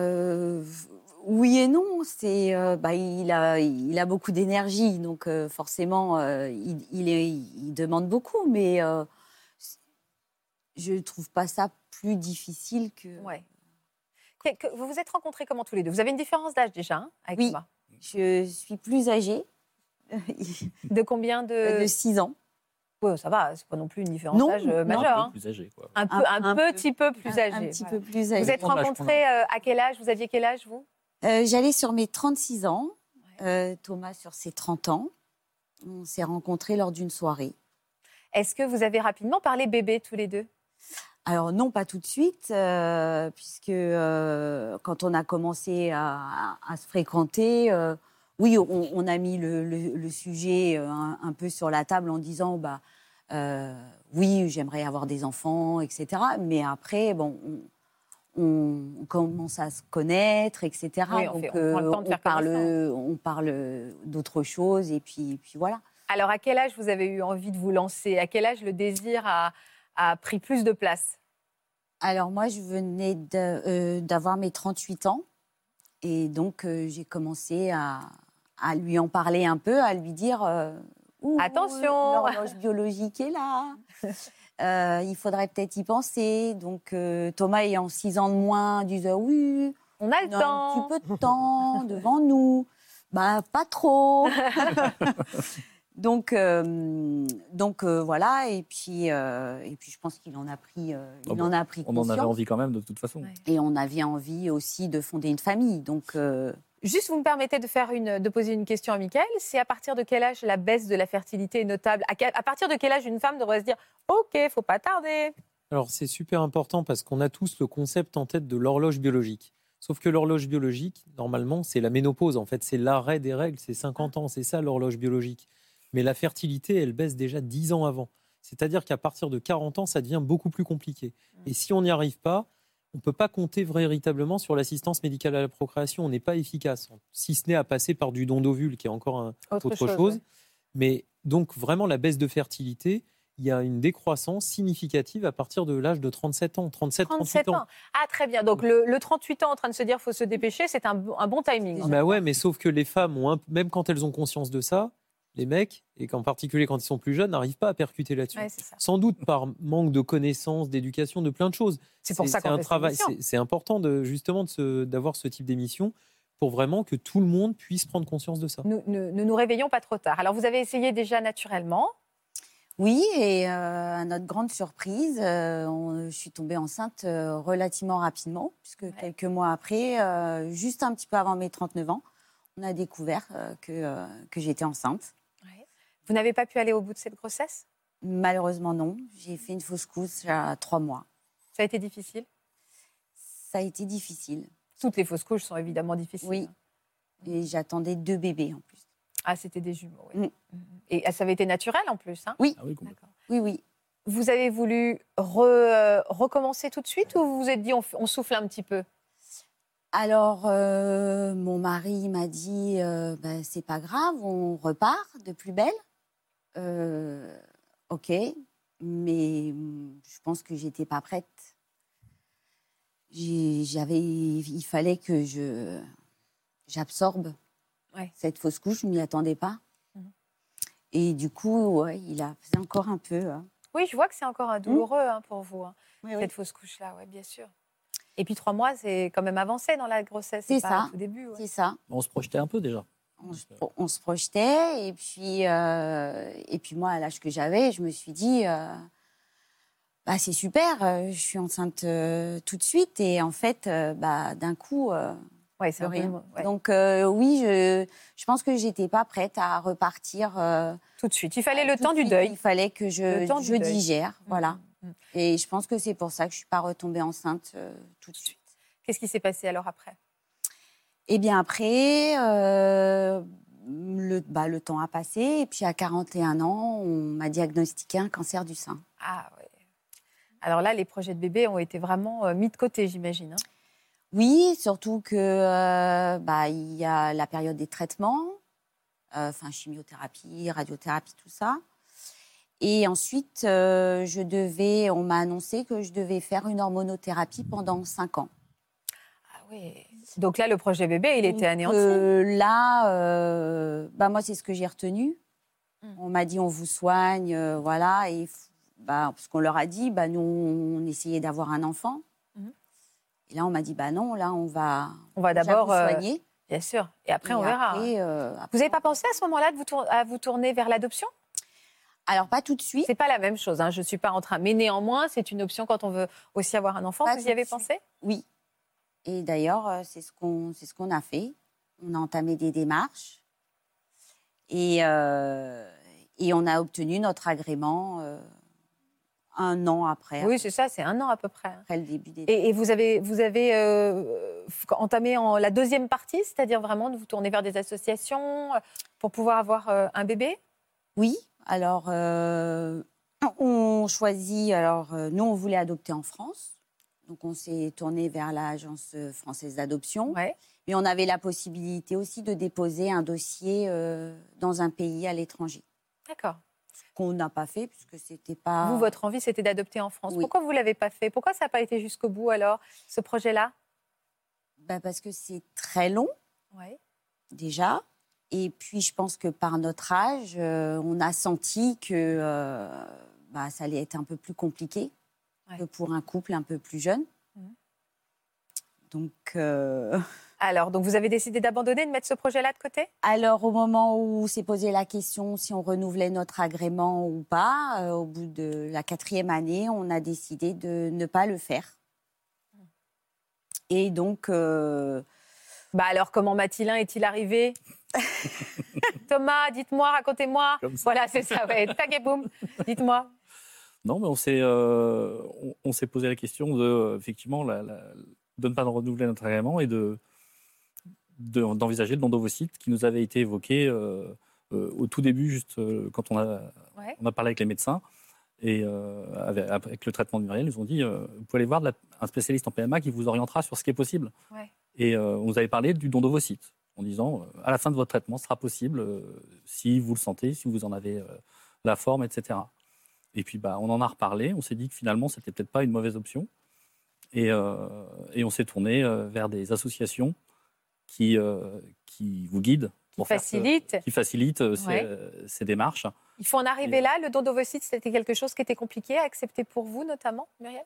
oui et non. C'est, bah, il, a, il a beaucoup d'énergie, donc forcément, il, il il demande beaucoup, mais je ne trouve pas ça plus difficile que. Ouais. Que- que- vous vous êtes rencontrés comment tous les deux? Vous avez une différence d'âge déjà hein, avec Oui. Je suis plus âgée, [laughs] De combien de... de 6 ans. Ouais, ça va, c'est pas non plus une différence d'âge euh, non. majeure. Un hein. peu plus âgé, quoi. Un, peu, Un- un, un peu. petit peu plus âgé. Un, petit voilà. peu plus Vous âgée. êtes rencontrés euh, à quel âge? Vous aviez quel âge, vous? Euh, J'allais sur mes 36 ans, euh, Thomas sur ses 30 ans. On s'est rencontrés lors d'une soirée. Est-ce que vous avez rapidement parlé bébé tous les deux? Alors non, pas tout de suite, euh, puisque euh, quand on a commencé à, à- à se fréquenter, euh, oui, on, on a mis le, le- le sujet un, un peu sur la table en disant, bah, oui, j'aimerais avoir des enfants, etc. Mais après, bon, on, commence à se connaître, etc. Oui, on Donc fait- parle, on parle d'autres choses, et puis, puis voilà. Alors, à quel âge vous avez eu envie de vous lancer? À quel âge le désir a, a pris plus de place Alors moi, je venais euh, d'avoir mes 38 ans. Et donc, euh, j'ai commencé à, à lui en parler un peu, à lui dire... euh, Attention L'horloge biologique est là. [laughs] Euh, il faudrait peut-être y penser. Donc, Thomas ayant 6 ans de moins, disait oui, On a le on a temps. un petit peu de temps devant nous. Bah, pas trop. [laughs] donc, euh, donc euh, voilà. Et puis, euh, et puis, je pense qu'il en a pris, euh, il Ah bon, en a pris On en avait envie quand même, de toute façon. Ouais. Et on avait envie aussi de fonder une famille. Donc, euh, Juste, vous me permettez de, faire une, de poser une question à Michael. C'est à partir de quel âge la baisse de la fertilité est notable? À, à partir de quel âge une femme devrait se dire Ok, faut pas tarder Alors c'est super important parce qu'on a tous le concept en tête de l'horloge biologique. Sauf que l'horloge biologique, normalement, c'est la ménopause. En fait, c'est l'arrêt des règles. C'est 50 ans. C'est ça l'horloge biologique. Mais la fertilité, elle baisse déjà 10 ans avant. C'est-à-dire qu'à partir de 40 ans, ça devient beaucoup plus compliqué. Et si on n'y arrive pas, on ne peut pas compter véritablement sur l'assistance médicale à la procréation. On n'est pas efficace, si ce n'est à passer par du don d'ovule, qui est encore un, Autre autre, chose, chose. ouais. Mais donc, vraiment, la baisse de fertilité, il y a une décroissance significative à partir de l'âge de 37 ans. 37, 37 38 ans. Ah, très bien. Donc, le, le 38 ans en train de se dire faut se dépêcher, c'est un, bon- un bon timing. Bah ouais, mais sauf que les femmes, ont un- même quand elles ont conscience de ça, les mecs, et qu'en particulier quand ils sont plus jeunes, n'arrivent pas à percuter là-dessus. Ouais. Sans doute par manque de connaissances, d'éducation, de plein de choses. C'est pour ça qu'on travail. C'est important de justement de d'avoir ce type d'émission pour vraiment que tout le monde puisse prendre conscience de ça. Nous, ne, ne nous réveillons pas trop tard. Alors, vous avez essayé déjà naturellement. oui, et euh, à notre grande surprise, euh, on- je suis tombée enceinte euh, relativement rapidement, puisque quelques mois après, euh, juste un petit peu avant mes 39 ans, on a découvert que, que j'étais enceinte. Vous n'avez pas pu aller au bout de cette grossesse? Malheureusement, non. J'ai fait une fausse couche à trois mois. Ça a été difficile? Ça a été difficile. Toutes les fausses couches sont évidemment difficiles. Oui. Et j'attendais deux bébés en plus. Ah, c'était des jumeaux, oui. Mm. Et ça avait été naturel en plus. hein? Oui. Ah oui. Oui, oui. Vous avez voulu re- euh, recommencer tout de suite ou vous vous êtes dit on souffle un petit peu? Alors, euh, mon mari m'a dit, euh, Ben, c'est pas grave, on repart de plus belle. Euh, ok, mais hum, je pense que j'étais pas prête. J'avais, il fallait que je j'absorbe Ouais. cette fausse couche, je m'y attendais pas. Mhm. Et du coup, ouais, il a fait encore un peu. hein. Oui, je vois que c'est encore un douloureux hein, pour vous, hein, Oui, oui. cette fausse couche-là, ouais, bien sûr. Et puis trois mois, c'est quand même avancé dans la grossesse. C'est pas ça. Au début. ouais. C'est ça. On se projetait un peu déjà. On se, on se projetait et puis euh, et puis moi à l'âge que j'avais je me suis dit euh, bah c'est super euh, je suis enceinte euh, tout de suite et en fait euh, bah d'un coup euh, Ouais, c'est peu rien. le- ouais, donc euh, oui je je pense que j'étais pas prête à repartir euh, tout de suite. Il fallait le temps du deuil. il fallait que je je deuil. digère voilà Mhm. et je pense que c'est pour ça que je suis pas retombée enceinte euh, tout de suite Qu'est-ce qui s'est passé alors après? Et bien après, euh, le, bah, le temps a passé. Et puis à 41 ans, on m'a diagnostiqué un cancer du sein. Ah ouais. Alors là, les projets de bébé ont été vraiment euh, mis de côté, j'imagine. hein. Oui, surtout que euh, bah, il y a la période des traitements, enfin chimiothérapie, radiothérapie, tout ça. Et ensuite, je devais, on m'a annoncé que je devais faire une hormonothérapie pendant 5 ans. Ah oui. Donc là, le projet bébé, il était anéanti. euh, là, euh, bah moi, c'est ce que j'ai retenu. Mm. On m'a dit on vous soigne, euh, voilà. Et bah, parce qu'on leur a dit, bah, nous, on essayait d'avoir un enfant. Mhm. Et là, on m'a dit, bah non, là, on va, On va d'abord, euh, soigner. bien sûr. Et après, Et on verra. après, après, Vous n'avez pas pensé à ce moment-là de vous tour- à vous tourner vers l'adoption? Alors, pas tout de suite. C'est pas la même chose. Hein. Je suis pas en train, mais néanmoins, c'est une option quand on veut aussi avoir un enfant. Pas vous y avez pensé? Oui. Et d'ailleurs, euh, c'est ce qu'on c'est ce qu'on a fait. On a entamé des démarches. Et, euh, et on a obtenu notre agrément euh, un an après, Oui, c'est ça. C'est un an à peu près. après le début des Et, et vous avez, vous avez euh, entamé en la deuxième partie, c'est-à-dire vraiment de vous tourner vers des associations pour pouvoir avoir un bébé? Oui, alors on choisit, alors nous on voulait adopter en France, donc on s'est tourné vers l'agence française d'adoption, Ouais. mais on avait la possibilité aussi de déposer un dossier euh, dans un pays à l'étranger. D'accord. qu'on n'a pas fait puisque c'était pas. Vous, votre envie, c'était d'adopter en France. Oui. Pourquoi vous l'avez pas fait? Pourquoi ça n'a pas été jusqu'au bout alors, ce projet-là? Bah, parce que c'est très long déjà. Et puis, je pense que par notre âge, euh, on a senti que euh, bah, ça allait être un peu plus compliqué Ouais. que pour un couple un peu plus jeune. Mhm. Donc, euh, [laughs] Alors, donc vous avez décidé d'abandonner, de mettre ce projet-là de côté? Alors au moment où s'est posé la question si on renouvelait notre agrément ou pas, euh, au bout de la quatrième année, on a décidé de ne pas le faire. Et donc, euh, Bah alors, comment Mathilin est-il arrivé? [laughs] Thomas, dites-moi, racontez-moi. Voilà, c'est ça, ouais. Tac et boum. Dites-moi. Non, mais on s'est, euh, on, on s'est posé la question de, euh, effectivement, la- la- de ne pas renouveler notre agrément et de, de- d'envisager le don d'ovocytes qui nous avait été évoqué euh, au tout début, juste quand on a, Ouais. on a parlé avec les médecins. Et avec, avec le traitement de Muriel, ils nous ont dit vous pouvez aller voir la- un spécialiste en PMA qui vous orientera sur ce qui est possible. Ouais. Et on nous avait parlé du don d'ovocytes en disant à la fin de votre traitement, ce sera possible si vous le sentez, si vous en avez la forme, etc. Et puis bah, on en a reparlé, on s'est dit que finalement, c'était peut-être pas une mauvaise option. Et, euh, et on s'est tourné euh, vers des associations qui, euh, qui vous guident. ce- Facilite. qui facilitent euh, Ouais. ces, ces démarches. Il faut en arriver Et- là. Le don d'ovocytes, c'était quelque chose qui était compliqué à accepter pour vous, notamment, Muriel?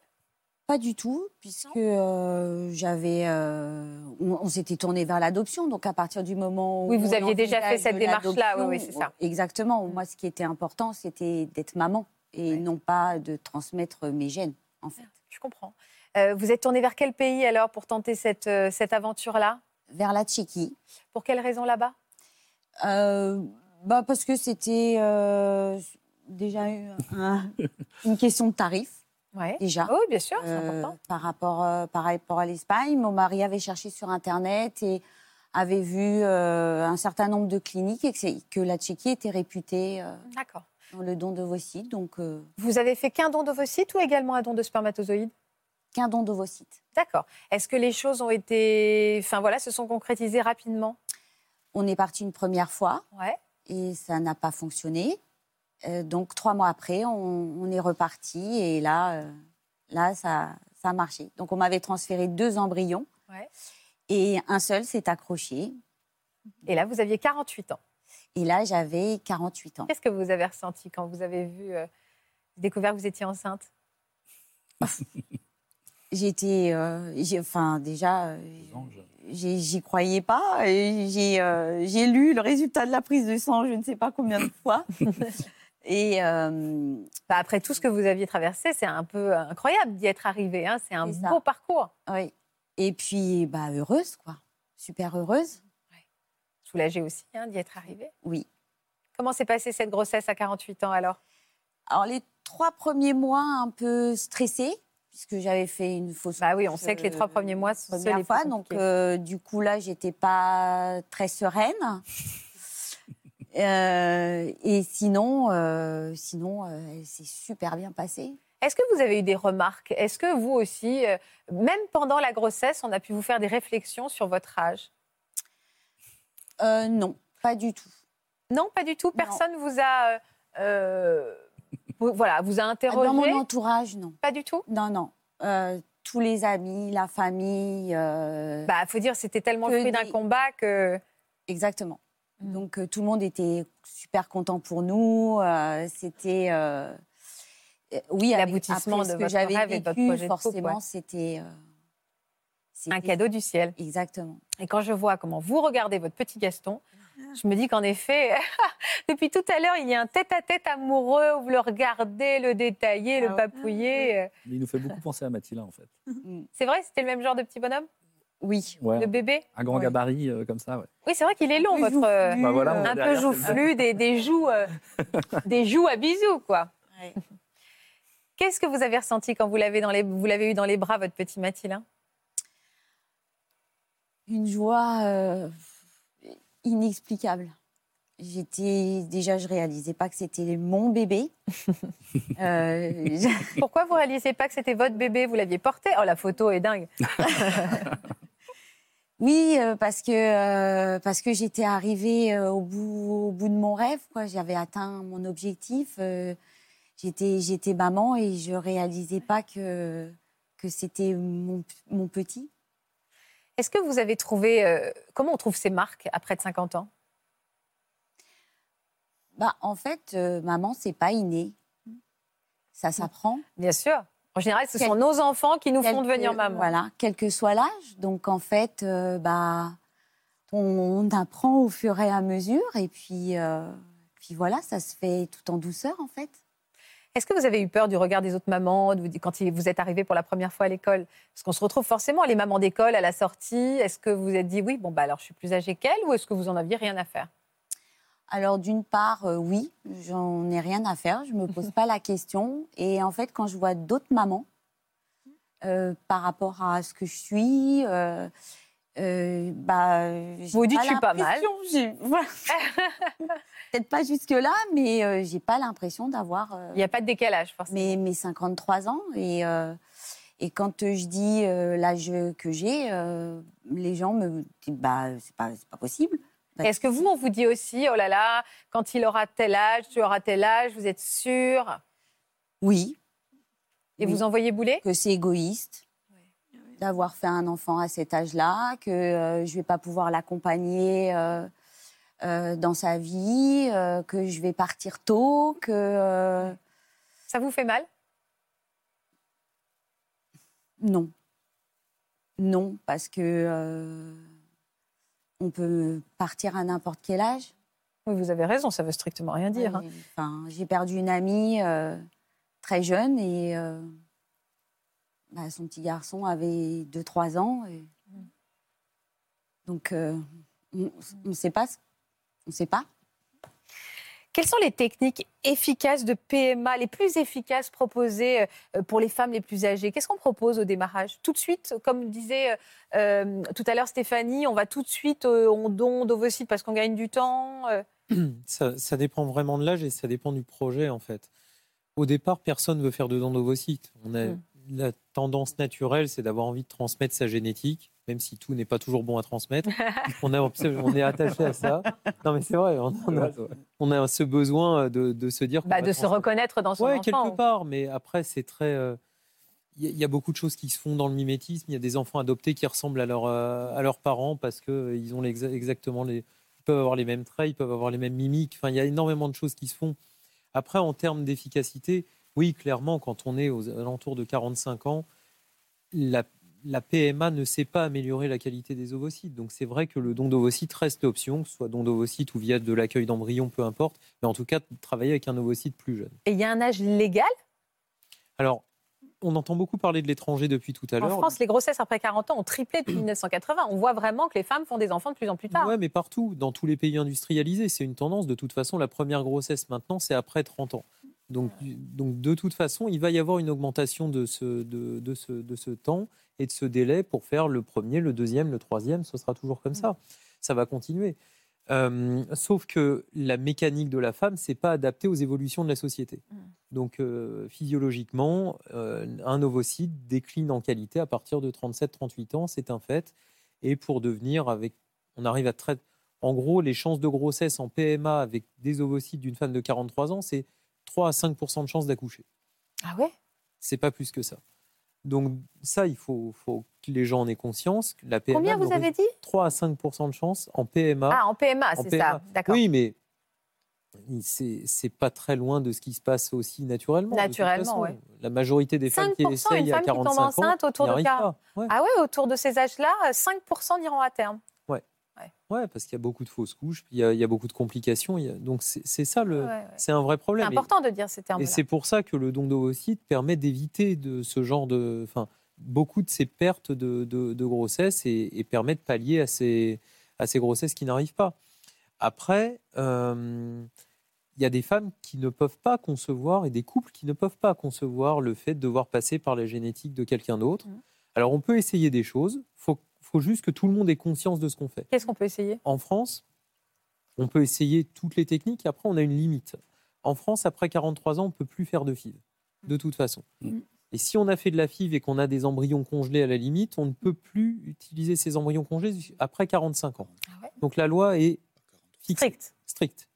Pas du tout, puisque euh, j'avais, euh, on, on s'était tourné vers l'adoption. Donc à partir du moment où Oui, vous aviez déjà fait cette démarche-là, oui, oui, c'est ça. Exactement. Moi, ce qui était important, c'était d'être maman et Ouais. non pas de transmettre mes gènes, en fait. Je comprends. Euh, vous êtes tourné vers quel pays alors pour tenter cette, euh, cette aventure-là? Vers la Tchéquie, Pour quelle raison là-bas? Euh, bah parce que c'était déjà un- [laughs] une question de tarif Ouais. déjà. Oui, bien sûr, c'est important. par rapport, par rapport à l'Espagne. Mon mari avait cherché sur Internet et avait vu un certain nombre de cliniques et que, la Tchéquie était réputée D'accord. Le don d'ovocytes. Donc, euh, Vous avez fait qu'un don d'ovocytes ou également un don de spermatozoïdes? Qu'un don d'ovocytes. D'accord. Est-ce que les choses ont été, enfin voilà, se sont concrétisées rapidement? On est parti une première fois Ouais. et ça n'a pas fonctionné. Euh, donc, trois mois après, on, on est reparti et là, euh, là ça, ça a marché. Donc, on m'avait transféré deux embryons Ouais. et un seul s'est accroché. Et là, vous aviez 48 ans. Et là, j'avais 48 ans. Qu'est-ce que vous avez ressenti quand vous avez vu, euh, découvert que vous étiez enceinte? [laughs] J'étais, euh, enfin déjà, euh, j'y croyais pas. J'ai euh, lu le résultat de la prise de sang, je ne sais pas combien de fois. [laughs] et euh, Bah, Après tout ce que vous aviez traversé, c'est un peu incroyable d'y être arrivé. hein. C'est un ça. beau parcours. oui. Et puis, bah heureuse quoi, super heureuse. Soulagée aussi hein, d'y être arrivé. Oui. Comment s'est passée cette grossesse à 48 ans alors? Alors les trois premiers mois un peu stressée puisque j'avais fait une fausse. Bah oui, on sait que les trois euh, premiers mois sont première les fois, donc euh, du coup là, j'étais pas très sereine. [laughs] Euh, et sinon, euh, sinon, elle s'est super bien passée. Est-ce que vous avez eu des remarques? Est-ce que vous aussi, même pendant la grossesse, on a pu vous faire des réflexions sur votre âge? Euh, non, pas du tout. Non, pas du tout. Personne vous a, euh, euh, voilà, vous a interrogé Dans mon entourage, non. Pas du tout. Non, non. Euh, tous les amis, la famille. euh, Bah, faut dire, c'était tellement le fruit d'un des- combat que. Exactement. Mm. Donc tout le monde était super content pour nous. C'était. oui, L'aboutissement après ce de que votre j'avais rêve et de votre vécu, projet de couple, forcément, ouais. c'était. Un cadeau du ciel. Exactement. Et quand je vois comment vous regardez votre petit Gaston, je me dis qu'en effet, [laughs] depuis tout à l'heure, il y a un tête-à-tête amoureux où vous le regardez, le détailler, le Ah ouais. papouiller. euh. Il nous fait beaucoup penser à Mathilda, en fait. C'est vrai, c'était le même genre de petit bonhomme? Oui. Ouais, Le bébé? Un grand Ouais. gabarit euh, comme ça, ouais. Oui, c'est vrai qu'il est long, votre. euh, Bah voilà, un peu joufflu, des, des joues, euh, [laughs] des joues à bisous, quoi. Ouais. [laughs] Qu'est-ce que vous avez ressenti quand vous l'avez dans les, vous l'avez eu dans les bras, votre petit Mathilin Une joie euh, inexplicable. J'étais déjà, je réalisais pas que c'était mon bébé. [laughs] Euh, [laughs] Pourquoi vous réalisez pas que c'était votre bébé? Vous l'aviez porté? Oh, la photo est dingue. [laughs] Oui, euh, parce que, euh, parce que j'étais arrivée euh, au, bout, au bout de mon rêve. J'avais atteint mon objectif. euh, j'étais, j'étais maman et je réalisais pas que, que c'était mon, mon petit. Est-ce que vous avez trouvé. euh, comment on trouve ces marques à près de 50 ans? Bah, en fait, euh, maman, c'est pas inné. Ça s'apprend. Bien sûr. En général, ce Quel- sont nos enfants qui nous font devenir maman. Voilà, quel que soit l'âge. Donc, en fait, euh, bah, on, on apprend au fur et à mesure. Et puis, euh, puis voilà, ça se fait tout en douceur, en fait. Est-ce que vous avez eu peur du regard des autres mamans quand vous êtes arrivée pour la première fois à l'école? Parce qu'on se retrouve forcément, les mamans d'école, à la sortie. Est-ce que vous vous êtes dit, oui, bon, bah alors je suis plus âgée qu'elle ou est-ce que vous en aviez rien à faire? Alors, d'une part, euh, oui, j'en ai rien à faire, je me pose [laughs] pas la question. Et en fait, quand je vois d'autres mamans, euh, par rapport à ce que je suis, euh, euh, bah, Vous dites, je suis pas mal. voilà. [laughs] Peut-être pas jusque-là, mais euh, j'ai pas l'impression d'avoir euh, Il n'y a pas de décalage, forcément. mes, mes 53 ans. Et, euh, et quand euh, je dis l'âge que j'ai, les gens me disent bah, c'est pas, pas possible. Bah, Est-ce que vous, on vous dit aussi, oh là là, quand il aura tel âge, tu auras tel âge, vous êtes sûr? Oui, Et Oui. vous envoyez bouler? Que c'est égoïste d'avoir fait un enfant à cet âge-là, que euh, je vais pas pouvoir l'accompagner euh, euh, dans sa vie, que je vais partir tôt, que Ça vous fait mal? Non, non, parce que on peut partir à n'importe quel âge. Oui, vous avez raison, ça veut strictement rien dire. Hein. j'ai- Enfin, j'ai perdu une amie très jeune et bah, son petit garçon avait 2-3 ans. et- Donc, euh, on ne sait pas. On sait pas. Quelles sont les techniques efficaces de PMA, les plus efficaces proposées euh, pour les femmes les plus âgées? Qu'est-ce qu'on propose au démarrage? Tout de suite, comme disait euh, tout à l'heure Stéphanie, on va tout de suite euh, au don d'ovocytes parce qu'on gagne du temps. euh. Ça, ça dépend vraiment de l'âge et ça dépend du projet en fait. Au départ, personne ne veut faire de dons d'ovocytes. On a Mm. La tendance naturelle, c'est d'avoir envie de transmettre sa génétique, même si tout n'est pas toujours bon à transmettre. [laughs] on, a, on est attaché à ça. Non mais c'est vrai, on, on a, on a ce besoin de, de se dire. Bah, de se reconnaître dans son Ouais, enfant. quelque part, mais après, c'est très. euh, Il y, a- il y a beaucoup de choses qui se font dans le mimétisme. Il y a des enfants adoptés qui ressemblent à, leur, euh, à leurs parents parce qu'ils ont exactement les. Ils peuvent avoir les mêmes traits, ils peuvent avoir les mêmes mimiques. Enfin, il y a énormément de choses qui se font. Après, en termes d'efficacité, oui, clairement, quand on est aux alentours de 45 ans, la, la PMA ne sait pas améliorer la qualité des ovocytes. Donc, c'est vrai que le don d'ovocytes reste l'option, que ce soit don d'ovocytes ou via de l'accueil d'embryons, peu importe. Mais en tout cas, travailler avec un ovocyte plus jeune. Et il y a un âge légal? Alors, on entend beaucoup parler de l'étranger depuis tout à En l'heure. France, les grossesses après 40 ans ont triplé depuis 1980. On voit vraiment que les femmes font des enfants de plus en plus tard. Ouais, mais partout, dans tous les pays industrialisés, c'est une tendance. De toute façon, la première grossesse maintenant, c'est après 30 ans. Donc, donc, de toute façon, il va y avoir une augmentation de ce, de, de ce, de ce temps et de ce délai pour faire le premier, le deuxième, le troisième. Ce sera toujours comme ça. Ça va continuer. Euh, sauf que la mécanique de la femme, c'est pas adapté aux évolutions de la société. Donc, euh, physiologiquement, euh, un ovocyte décline en qualité à partir de 37-38 ans, c'est un fait. Et pour devenir avec, on arrive à très, en gros, les chances de grossesse en PMA avec des ovocytes d'une femme de 43 ans, c'est 3 à 5% de chances d'accoucher. Ah ouais? C'est pas plus que ça. Donc ça, il faut, faut que les gens en aient conscience. La PMA Combien vous avez dit? 3 à 5% de chances en PMA. Ah, en PMA, c'est ça. D'accord. Oui, mais c'est pas très loin de ce qui se passe aussi naturellement. Naturellement, ouais. La majorité des femmes qui 5%, essayent une à femme qui tombe 45 ans enceinte autour de arrivent 40. pas. Ouais. Ah ouais, autour de ces âges-là, 5% iront à terme. Ouais, parce qu'il y a beaucoup de fausses couches, puis il y a, il y a beaucoup de complications. il y a- Donc c'est c'est ça le, Ouais, ouais. c'est un vrai C'est problème. Et- important de dire ces Et termes-là. c'est pour ça que le don d'ovocytes permet d'éviter de ce genre de, enfin, beaucoup de ces pertes de, de- de grossesse et, et permet de pallier à ces, à ces grossesses qui n'arrivent pas. Après, euh, il y a des femmes qui ne peuvent pas concevoir et des couples qui ne peuvent pas concevoir le fait de devoir passer par la génétique de quelqu'un d'autre. Mhm. Alors on peut essayer des choses. Faut, faut juste que tout le monde ait conscience de ce qu'on fait Qu'est-ce qu'on peut essayer? En France, on peut essayer toutes les techniques, et après on a une limite. En France, après 43 ans, on ne peut plus faire de FIV, de toute façon. Mm. Et si on a fait de la FIV et qu'on a des embryons congelés à la limite, on ne peut plus utiliser ces embryons congelés après 45 ans. Ah ouais? Donc la loi est fixée, Strict. stricte.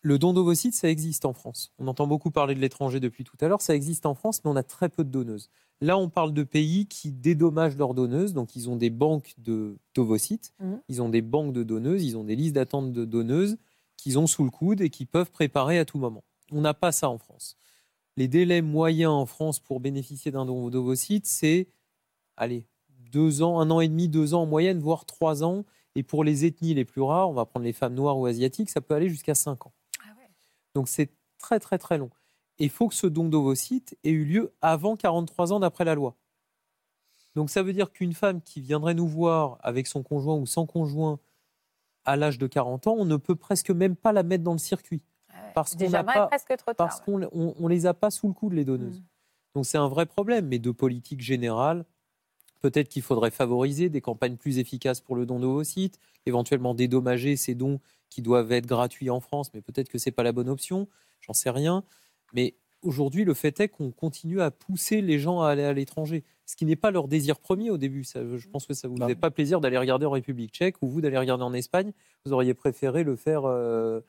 Le don d'ovocytes, ça existe en France. On entend beaucoup parler de l'étranger depuis tout à l'heure. Ça existe en France, mais on a très peu de donneuses. Là, on parle de pays qui dédommagent leurs donneuses. Donc, ils ont des banques de- d'ovocytes, Mhm. ils ont des banques de donneuses, ils ont des listes d'attente de donneuses qu'ils ont sous le coude et qui peuvent préparer à tout moment. On n'a pas ça en France. Les délais moyens en France pour bénéficier d'un don d'ovocytes, c'est, allez, deux ans, un an et demi, deux ans en moyenne, voire trois ans. Et pour les ethnies les plus rares, on va prendre les femmes noires ou asiatiques, ça peut aller jusqu'à cinq ans. Ah ouais. Donc c'est très très très long. Et il faut que ce don d'ovocytes ait eu lieu avant 43 ans d'après la loi. Donc ça veut dire qu'une femme qui viendrait nous voir avec son conjoint ou sans conjoint à l'âge de 40 ans, on ne peut presque même pas la mettre dans le circuit Ah. Parce qu'on on, on les a pas sous le coude les donneuses. Mm. Donc c'est un vrai problème, mais de politique générale, peut-être qu'il faudrait favoriser des campagnes plus efficaces pour le don d'ovocytes, éventuellement dédommager ces dons qui doivent être gratuits en France, mais peut-être que c'est pas la bonne option, j'en sais rien. Mais aujourd'hui, le fait est qu'on continue à pousser les gens à aller à l'étranger, ce qui n'est pas leur désir premier au début. Ça, je pense que ça vous Bah. fait pas plaisir d'aller regarder en République tchèque ou vous d'aller regarder en Espagne. Vous auriez préféré le faire euh,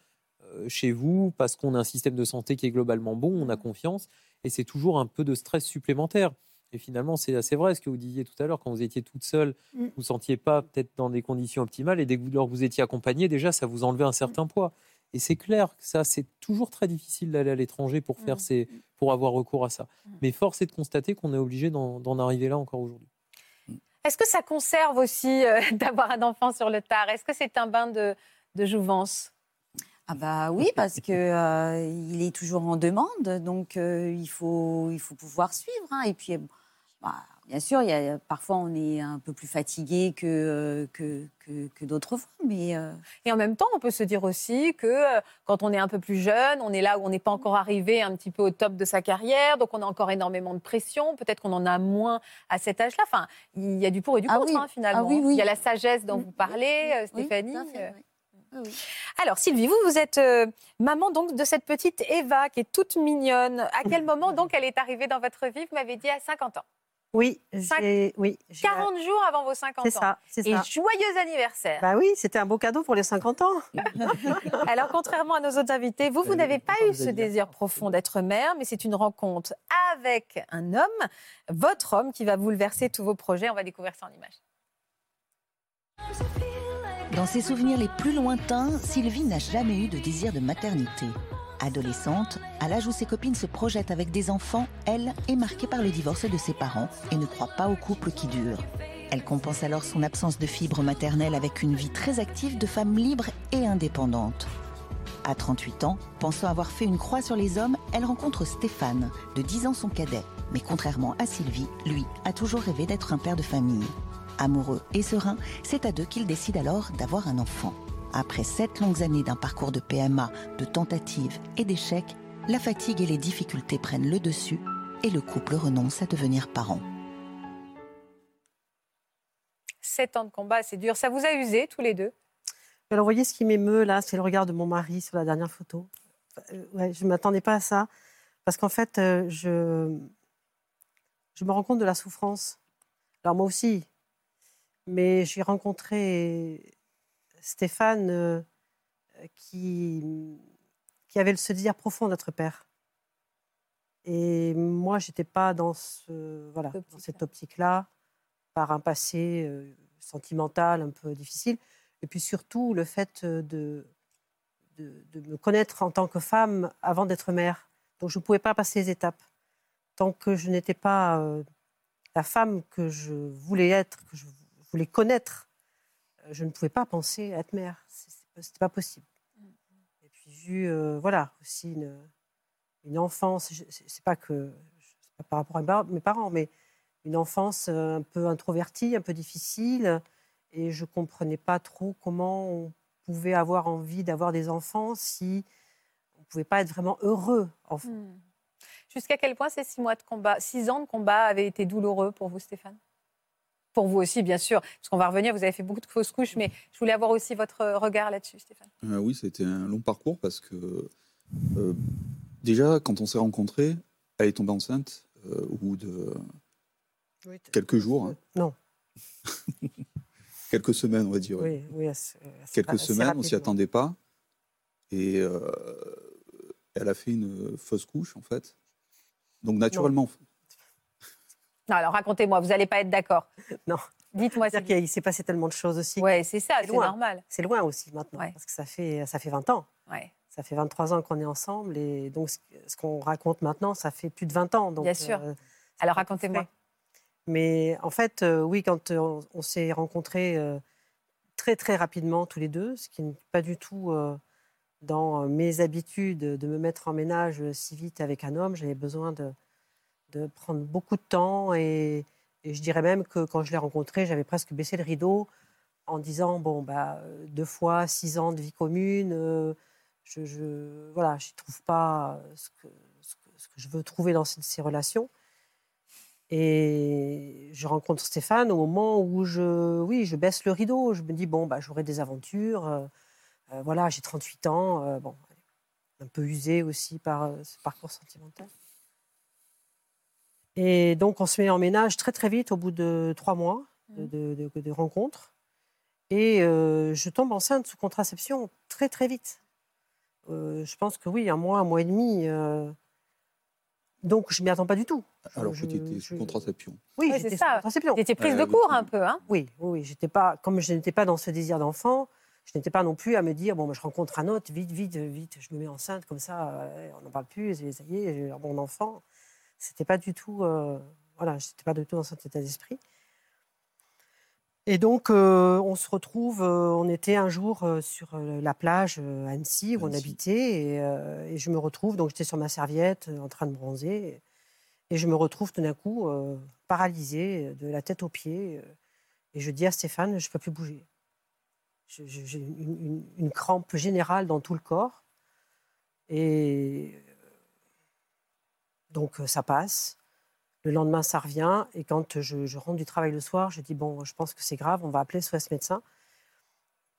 euh, chez vous parce qu'on a un système de santé qui est globalement bon, on a confiance, et c'est toujours un peu de stress supplémentaire. Et finalement, c'est assez vrai ce que vous disiez tout à l'heure, quand vous étiez toute seule, vous ne sentiez pas peut-être dans des conditions optimales, et dès que vous, vous étiez accompagné, déjà, ça vous enlevait un certain poids. Et c'est clair que ça, c'est toujours très difficile d'aller à l'étranger pour, faire Mm. ces, pour avoir recours à ça. Mm. Mais force est de constater qu'on est obligé d'en arriver là encore aujourd'hui. Est-ce que ça conserve aussi euh, [laughs] d'avoir un enfant sur le tard? Est-ce que c'est un bain de, de jouvence? Ah bah oui, parce que euh, il est toujours en demande, donc euh, il faut il faut pouvoir suivre. hein. Et puis, bah, bien sûr, il y a, parfois on est un peu plus fatigué que euh, que, que, que d'autres fois, mais euh, Et en même temps, on peut se dire aussi que euh, quand on est un peu plus jeune, on est là où on n'est pas encore arrivé un petit peu au top de sa carrière, donc on a encore énormément de pression. Peut-être qu'on en a moins à cet âge-là. Enfin, il y a du pour et du Ah contre oui. hein, finalement. Ah oui, oui. Il y a la sagesse dont Mm. vous parlez, oui, Stéphanie. fait, oui. Alors Sylvie, vous, vous êtes euh, maman donc de cette petite Eva qui est toute mignonne. À quel [laughs] moment donc elle est arrivée dans votre vie? Vous m'avez dit à 50 ans. Oui, Cinq- j'ai- oui. j'ai- 40 jours avant vos 50 ans. C'est ça, c'est Et ça. joyeux anniversaire. Bah oui, c'était un beau cadeau pour les 50 ans. [laughs] Alors, contrairement à nos autres invités, vous, vous n'avez pas eu ce désir profond d'être mère, mais c'est une rencontre avec un homme, votre homme, qui va bouleverser tous vos projets. On va découvrir ça en images. Dans ses souvenirs les plus lointains, Sylvie n'a jamais eu de désir de maternité. Adolescente, à l'âge où ses copines se projettent avec des enfants, elle est marquée par le divorce de ses parents et ne croit pas au couple qui dure. Elle compense alors son absence de fibre maternelle avec une vie très active de femme libre et indépendante. À 38 ans, pensant avoir fait une croix sur les hommes, elle rencontre Stéphane, de 10 ans son cadet. Mais contrairement à Sylvie, lui a toujours rêvé d'être un père de famille. Amoureux et serein, c'est à deux qu'ils décident alors d'avoir un enfant. Après sept longues années d'un parcours de PMA, de tentatives et d'échecs, la fatigue et les difficultés prennent le dessus et le couple renonce à devenir parent. Sept ans de combat, c'est dur. Ça vous a usé tous les deux? Alors, vous voyez, ce qui m'émeut, là, c'est le regard de mon mari sur la dernière photo. Euh, ouais, je ne m'attendais pas à ça. Parce qu'en fait, euh, je, je me rends compte de la souffrance. Alors, moi aussi. Mais j'ai rencontré Stéphane euh, qui, qui avait ce désir profond d'être père. Et moi, je n'étais pas dans, ce, voilà, dans cette optique-là, par un passé euh, sentimental un peu difficile. Et puis surtout, le fait euh, de, de, de me connaître en tant que femme avant d'être mère. Donc, je ne pouvais pas passer les étapes. Tant que je n'étais pas euh, la femme que je voulais être, que je voulais connaître, je ne pouvais pas penser à être mère. Ce n'était pas possible. Et puis, eu, euh, voilà, aussi une, une enfance. je- C'est pas que. pas par rapport à mes par- mes parents, mais une enfance euh, un peu introvertie, un peu difficile. Et je ne comprenais pas trop comment on pouvait avoir envie d'avoir des enfants si on ne pouvait pas être vraiment heureux. En... Jusqu'à quel point ces six mois de combat, six ans de combat avaient été douloureux pour vous, Stéphane? Pour vous aussi, bien sûr, parce qu'on va revenir, vous avez fait beaucoup de fausses couches, mais je voulais avoir aussi votre regard là-dessus, Stéphane. Euh, oui, c'était un long parcours parce que euh, déjà, quand on s'est rencontrés, elle est tombée enceinte euh, au bout de Oui, quelques jours, hein. Non. [laughs] quelques semaines, on va dire. Oui, oui, assez- assez quelques semaines, on s'y attendait pas. Et euh, elle a fait une fausse couche, en fait. Donc, naturellement, Non, alors racontez-moi, vous n'allez pas être d'accord. Non. Dites-moi. C'est-à-dire qu'il s'est passé tellement de choses aussi. Ouais, c'est ça, C'est normal. C'est loin aussi maintenant, Ouais. parce que ça fait, ça fait 20 ans. Ouais. Ça fait 23 ans qu'on est ensemble, et donc ce, qu'on raconte maintenant, ça fait plus de 20 ans. Donc, Bien sûr. euh, Alors racontez-moi. Mais en fait, euh, oui, quand euh, on, on s'est rencontrés euh, très très rapidement tous les deux, ce qui n'est pas du tout dans mes habitudes de me mettre en ménage si vite avec un homme, j'avais besoin de, de prendre beaucoup de temps et, je dirais même que quand je l'ai rencontré, j'avais presque baissé le rideau en disant bon bah euh, deux fois six ans de vie commune, euh, je, voilà, je trouve pas ce que, ce que, je veux trouver dans ces, relations. Et je rencontre Stéphane au moment où je, oui, je baisse le rideau. Je me dis, bon, bah, j'aurai des aventures. euh, euh, voilà, j'ai 38 ans. euh, bon, un peu usé aussi par euh, ce parcours sentimental. Et donc, on se met en ménage très, très vite au bout de trois mois de, de, de- de rencontres. Et euh, je tombe enceinte sous contraception très, très vite. Euh, je pense que oui, un mois, un mois et demi. euh, donc, je ne m'y attends pas du tout. Alors je- que tu étais sous je- contraception. Oui, Ouais, c'est ça. contraception. Vous étiez prise de court donc, un peu, hein Oui, oui, oui. J'étais pas, comme je n'étais pas dans ce désir d'enfant, je n'étais pas non plus à me dire bon, bah, je rencontre un autre, vite, vite, vite, je me mets enceinte comme ça, on n'en parle plus, ça y est, j'ai un bon enfant. C'était pas du tout, euh, voilà, j'étais pas du tout dans cet état d'esprit. Et donc, euh, on se retrouve, euh, on était un jour euh, sur la plage à Annecy, où on habitait, et, et je me retrouve, donc j'étais sur ma serviette en train de bronzer, et je me retrouve tout d'un coup paralysée de la tête aux pieds. et je dis à Stéphane, je ne peux plus bouger. J'ai une, une- une crampe générale dans tout le corps. Et donc euh, ça passe. Le lendemain, ça revient. Et quand je, je rentre du travail le soir, je dis, bon, je pense que c'est grave, on va appeler SOS médecin.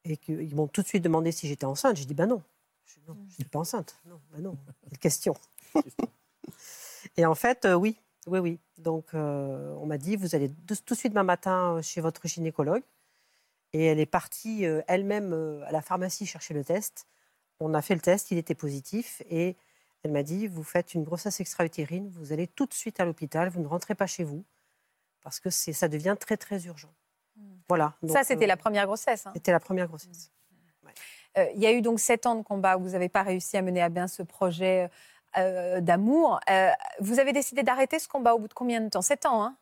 Et qu'ils m'ont tout de suite demandé si j'étais enceinte. J'ai dit, ben non, je ne suis pas enceinte. Non, ben non, quelle question. [laughs] Et en fait, euh, oui, oui, oui. Donc, euh, on m'a dit, vous allez de- tout de suite demain matin chez votre gynécologue. Et elle est partie euh, elle-même à la pharmacie chercher le test. On a fait le test, il était positif. Et elle m'a dit, vous faites une grossesse extra-utérine, vous allez tout de suite à l'hôpital, vous ne rentrez pas chez vous, parce que c'est- ça devient très, très urgent. Voilà. Ça, Donc, c'était euh, la première grossesse. hein. C'était la première grossesse. Euh, Il y a eu donc sept ans de combat où vous n'avez pas réussi à mener à bien ce projet euh, d'amour. Euh, vous avez décidé d'arrêter ce combat au bout de combien de temps? Sept ans, hein?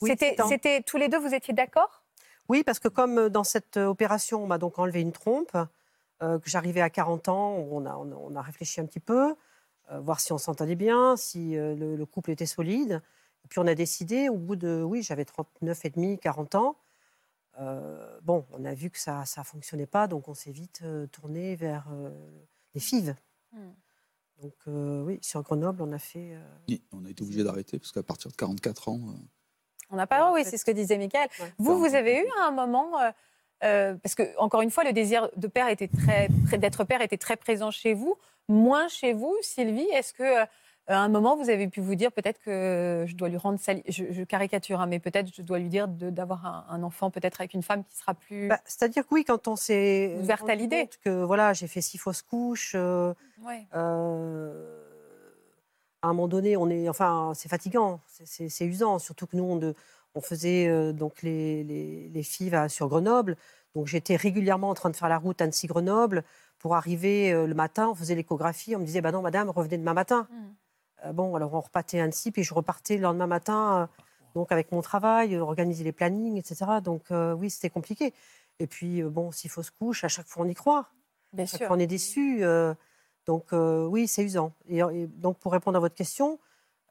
Oui, C'était, sept ans. c'était tous les deux, vous étiez d'accord? Oui, parce que comme euh, dans cette euh, opération, on m'a donc enlevé une trompe, euh, que j'arrivais à 40 ans, on a, on a- on a réfléchi un petit peu, euh, voir si on s'entendait bien, si euh, le, le couple était solide. Et puis on a décidé, au bout de, oui, j'avais 39 et demi, 40 ans, euh, bon, on a vu que ça ne fonctionnait pas, donc on s'est vite euh, tourné vers euh, les FIV. Hmm. Donc euh, oui, sur Grenoble, on a fait... euh, Et On a été obligé d'arrêter parce qu'à partir de 44 ans, euh, On n'a pas le droit, En oui, fait- c'est ce que disait Michael. Ouais. Vous, vous avez eu à un moment, euh, parce que encore une fois, le désir de père était très, très- d'être père était très présent chez vous, moins chez vous, Sylvie. Est-ce que euh, à un moment vous avez pu vous dire peut-être que je dois lui rendre sa, je, je caricature, hein, mais peut-être je dois lui dire d'avoir un, un enfant peut-être avec une femme qui sera plus. bah, C'est-à-dire que oui, quand on s'est... Ouverte à l'idée. Que voilà, j'ai fait six fausses couches. euh, Ouais. Euh, à un moment donné, on est, enfin, c'est fatigant, c'est usant. Surtout que nous, on, de- on faisait euh, donc les, les, à- sur Grenoble. Donc j'étais régulièrement en train de faire la route Annecy-Grenoble pour arriver euh, le matin. On faisait l'échographie. On me disait, bah non, madame, revenez demain matin. Mm. Euh, bon, alors on repartait à Annecy, puis je repartais le lendemain matin, donc avec mon travail, organiser les plannings, etc. Donc oui, c'était compliqué. Et puis bon, s'il faut se couche, à chaque fois on y croit. Bien Chaque sûr. fois, on est déçu. donc oui, c'est usant. Et, et donc pour répondre à votre question,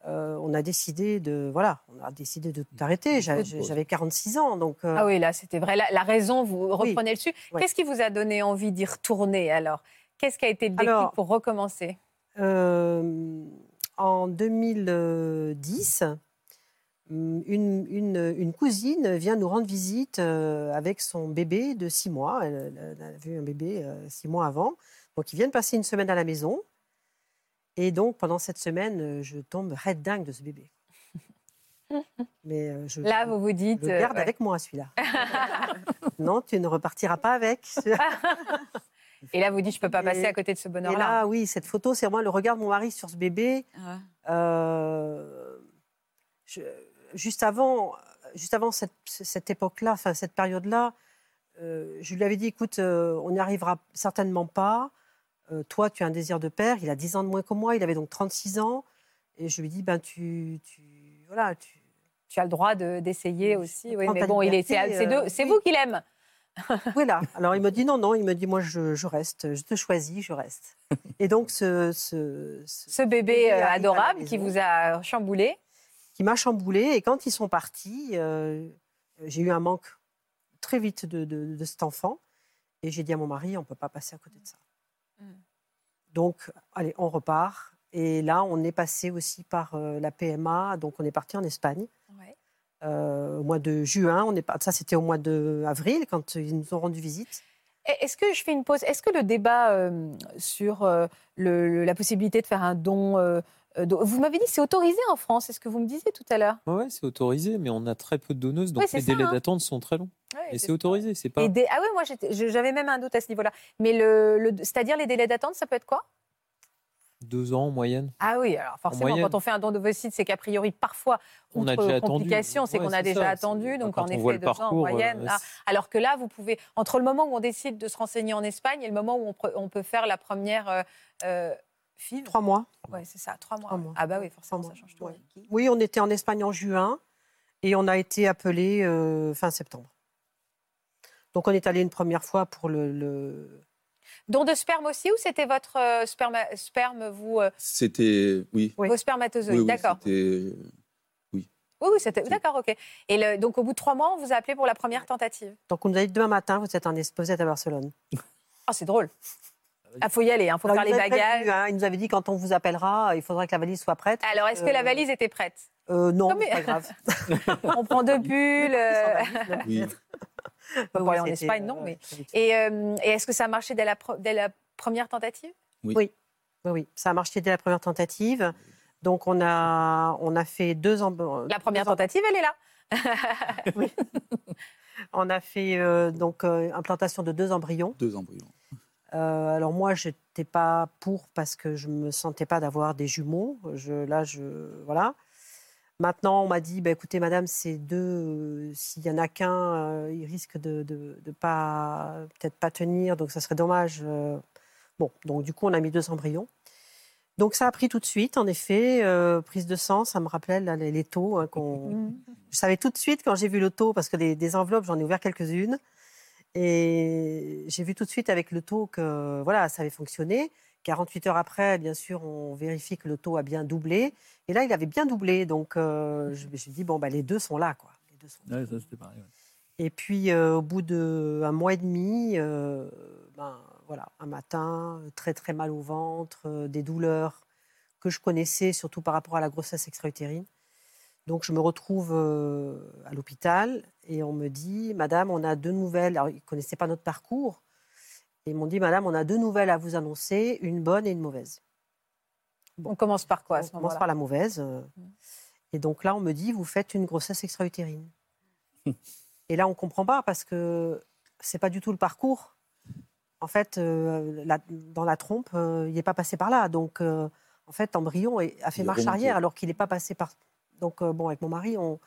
euh, on a décidé de voilà, on a décidé de tout arrêter. J'a- Bonne pause. J'avais 46 ans, donc euh, Ah oui, là, c'était vrai. La, la raison, vous Oui. reprenez le dessus. Ouais. Qu'est-ce qui vous a donné envie d'y retourner alors? Qu'est-ce qui a été le déclic Alors, pour recommencer? Euh, en 2010, une, une- une cousine vient nous rendre visite avec son bébé de 6 mois. Elle, elle a vu un bébé 6 mois avant. Donc ils viennent passer une semaine à la maison. Et donc, pendant cette semaine, euh, je tombe red dingue de ce bébé. [laughs] Mais euh, je, Là, vous vous dites. je le euh, garde ouais. avec moi, celui-là. [laughs] non, tu ne repartiras pas avec. [laughs] Et là, vous dites, je peux pas Et- passer à côté de ce Et bonheur-là. là, oui, cette photo, c'est moi le regard de mon mari sur ce bébé. Ouais. Euh, je- juste avant, juste avant cette, cette époque-là, enfin cette période-là, euh, je lui avais dit, écoute, euh, on n'y arrivera certainement pas. Euh, toi, tu as un désir de père. Il a 10 ans de moins que moi. Il avait donc 36 ans. Et je lui dis, ben tu, tu voilà, tu, Tu as le droit de- d'essayer aussi. Oui, mais bon, il est, liberté, c'est c'est euh, oui. vous qui l'aime. [laughs] voilà. Alors il me dit non, non. Il me dit, moi, je, je reste. Je te choisis, je reste. [laughs] Et donc ce, ce, ce- Ce bébé bébé euh, adorable qui vous a chamboulé. qui m'a chamboulé. Et quand ils sont partis, euh, j'ai eu un manque très vite de, de- de cet enfant. Et j'ai dit à mon mari, on ne peut pas passer à côté de ça. Mm. Donc, allez, on repart. Et là, on est passé aussi par euh, la PMA. Donc, on est parti en Espagne. Ouais. Euh, au mois de juin, on est pas- ça c'était au mois d'avril quand ils nous ont rendu visite. Est-ce que je fais une pause? Est-ce que le débat euh, sur euh, le- le- la possibilité de faire un don, de- vous m'avez dit c'est autorisé en France, c'est ce que vous me disiez tout à l'heure. Ouais, c'est autorisé, mais on a très peu de donneuses, donc Ouais, les ça, délais hein. d'attente sont très longs. Ouais, Et c'est autorisé, c'est pas. Des- Ah oui, moi j'avais même un doute à ce niveau-là. Mais le, le- c'est-à-dire les délais d'attente, ça peut être quoi? Deux ans en moyenne. Ah oui, alors forcément, quand on fait un don d'ovocytes, c'est qu'a priori, parfois, On a déjà attendu. complication, c'est Ouais, qu'on a déjà ça, attendu. Donc quand en on effet, deux ans en moyenne. euh, Ah, c'est- alors que là, vous pouvez, entre le moment où on décide de se renseigner en Espagne et le moment où on, pre- on peut faire la première euh, euh. Trois mois. Ouais, c'est ça, trois mois. Trois ouais. mois. Ah bah oui, forcément, ça change tout. ouais. Oui, on était en Espagne en juin et on a été appelé euh, fin septembre. Donc on est allé une première fois pour le, le- Don de sperme aussi ou c'était votre euh, sperme, sperme vous, euh, C'était. Oui. Vos spermatozoïdes Oui, oui, D'accord. Oui, oui, c'était. D'accord, ok. Et le- donc au bout de trois mois, on vous a appelé pour la première tentative. Donc on nous a dit demain matin, vous êtes, en, vous êtes à Barcelone. Ah, c'est drôle. Ah, faut y aller, il faut Alors, faire il les bagages. prévenu, hein, il nous avait dit quand on vous appellera, il faudra que la valise soit prête. Alors, est-ce que la Euh, valise était prête? Euh, non, Non, mais- c'est pas grave. [laughs] On prend deux [laughs] pulls. Aller en Espagne, non, euh, mais. Et, euh, et est-ce que ça a marché dès la, pro- dès la première tentative? Oui, oui, ça a marché dès la première tentative. Donc on a, on a fait deux ans. La première tentative, elle est là. [laughs] On a fait euh, donc euh, implantation de deux embryons. Deux embryons. Euh, alors moi, je n'étais pas pour parce que je me sentais pas d'avoir des jumeaux. Je, là, je voilà. Maintenant, on m'a dit, bah, écoutez, madame, c'est deux. euh, S'il y en a qu'un, euh, il risque de, de, de pas peut-être pas tenir, donc ça serait dommage. euh. Bon, donc du coup, on a mis deux embryons. Donc ça a pris tout de suite, en effet, euh, prise de sang, ça me rappelait là, les, les taux hein, qu'on. [laughs] Je savais tout de suite quand j'ai vu le taux, parce que les, des enveloppes, j'en ai ouvert quelques-unes. Et j'ai vu tout de suite avec le taux que voilà, ça avait fonctionné. 48 heures après, bien sûr, on vérifie que le taux a bien doublé. Et là, il avait bien doublé. Donc, euh, je me suis dit, bon, bah, les deux sont là. Quoi. Les deux sont là. Ouais, ça, c'était pareil. ouais. Et puis, euh, au bout d'un mois et demi, euh, ben, voilà, un matin, très, très mal au ventre, des douleurs que je connaissais, surtout par rapport à la grossesse extra-utérine. Donc, je me retrouve à l'hôpital et on me dit, Madame, on a deux nouvelles. Alors, ils ne connaissaient pas notre parcours. Et ils m'ont dit, Madame, on a deux nouvelles à vous annoncer, une bonne et une mauvaise. On commence par quoi à on ce commence par la mauvaise. euh. Et donc là, on me dit, vous faites une grossesse extra-utérine. [laughs] et là, on ne comprend pas parce que c'est pas du tout le parcours. En fait, euh, la- dans la trompe, euh, il n'est pas passé par là. Donc, euh, en fait, l'embryon a fait Il marche remonté. arrière alors qu'il n'est pas passé par. Donc, euh, bon, avec mon mari, on.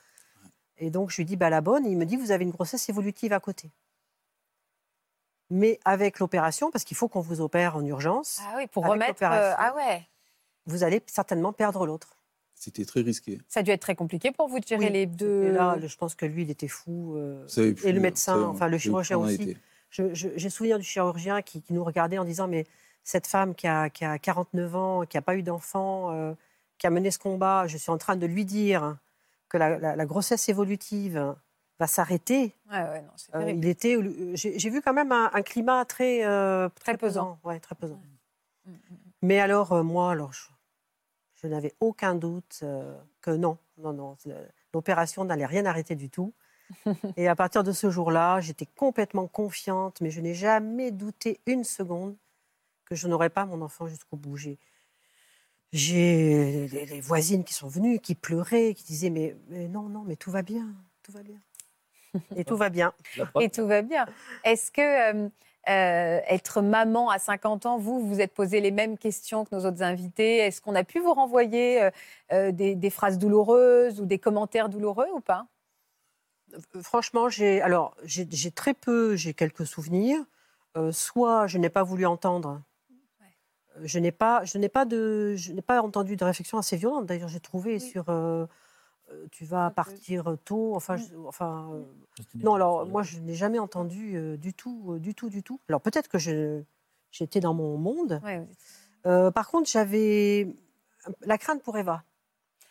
Et donc, je lui dis, bah, la bonne, il me dit, vous avez une grossesse évolutive à côté. Mais avec l'opération, parce qu'il faut qu'on vous opère en urgence, Ah oui, pour Avec remettre. euh, ah ouais. vous allez certainement perdre l'autre. C'était très risqué. Ça a dû être très compliqué pour vous de gérer Oui, les deux. là, je pense que lui, il était fou. euh, plus, et le médecin, savez, enfin le chirurgien aussi. J'ai souvenir du chirurgien qui, qui nous regardait en disant Mais cette femme qui a, qui a 49 ans, qui n'a pas eu d'enfant, euh, qui a mené ce combat, je suis en train de lui dire que la, la- la grossesse évolutive va s'arrêter. Ouais, ouais, Euh, il était, euh, j'ai vu quand même un, un climat très, euh, Très pesant. Ouais, très pesant. Mm, mm. Mais alors, euh, moi, alors, je, je n'avais aucun doute que non, non, non, l'opération n'allait rien arrêter du tout. [laughs] Et à partir de ce jour-là, j'étais complètement confiante, mais je n'ai jamais douté une seconde que je n'aurais pas mon enfant jusqu'au bout. J'ai- j'ai les, les voisines qui sont venues, qui pleuraient, qui disaient mais, mais non, non, mais tout va bien, tout va bien. Et tout va bien. Et tout va bien. Est-ce que euh, euh, être maman à 50 ans, vous, vous êtes posé les mêmes questions que nos autres invités? Est-ce qu'on a pu vous renvoyer euh, des, des phrases douloureuses ou des commentaires douloureux ou pas? Franchement, j'ai alors j'ai très peu, j'ai quelques souvenirs. Euh, soit je n'ai pas voulu entendre. Je n'ai pas, je n'ai pas de, je n'ai pas entendu de réflexion assez violente. D'ailleurs, j'ai trouvé sur, tu vas partir tôt. Enfin, je- enfin, euh, non. Alors moi, je n'ai jamais entendu euh, du tout, euh, du tout, du tout. Alors peut-être que j'étais dans mon monde. Ouais, Euh, par contre, j'avais la crainte pour Eva.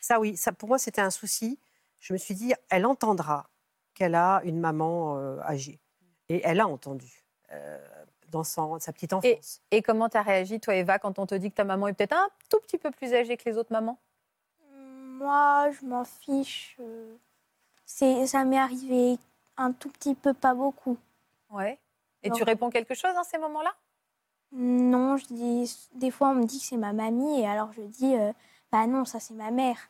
Ça, oui, ça, pour moi, c'était un souci. Je me suis dit, elle entendra qu'elle a une maman euh, âgée. Et elle a entendu euh, dans son- sa petite enfance. Et comment tu as réagi, toi, Eva, quand on te dit que ta maman est peut-être un tout petit peu plus âgée que les autres mamans? Moi, je m'en fiche. euh, C'est, ça m'est arrivé un tout petit peu, pas beaucoup. Ouais. Et tu réponds quelque chose dans ces moments-là? Non, je dis, des fois on me dit que c'est ma mamie et alors je dis, euh, bah non, ça c'est ma mère.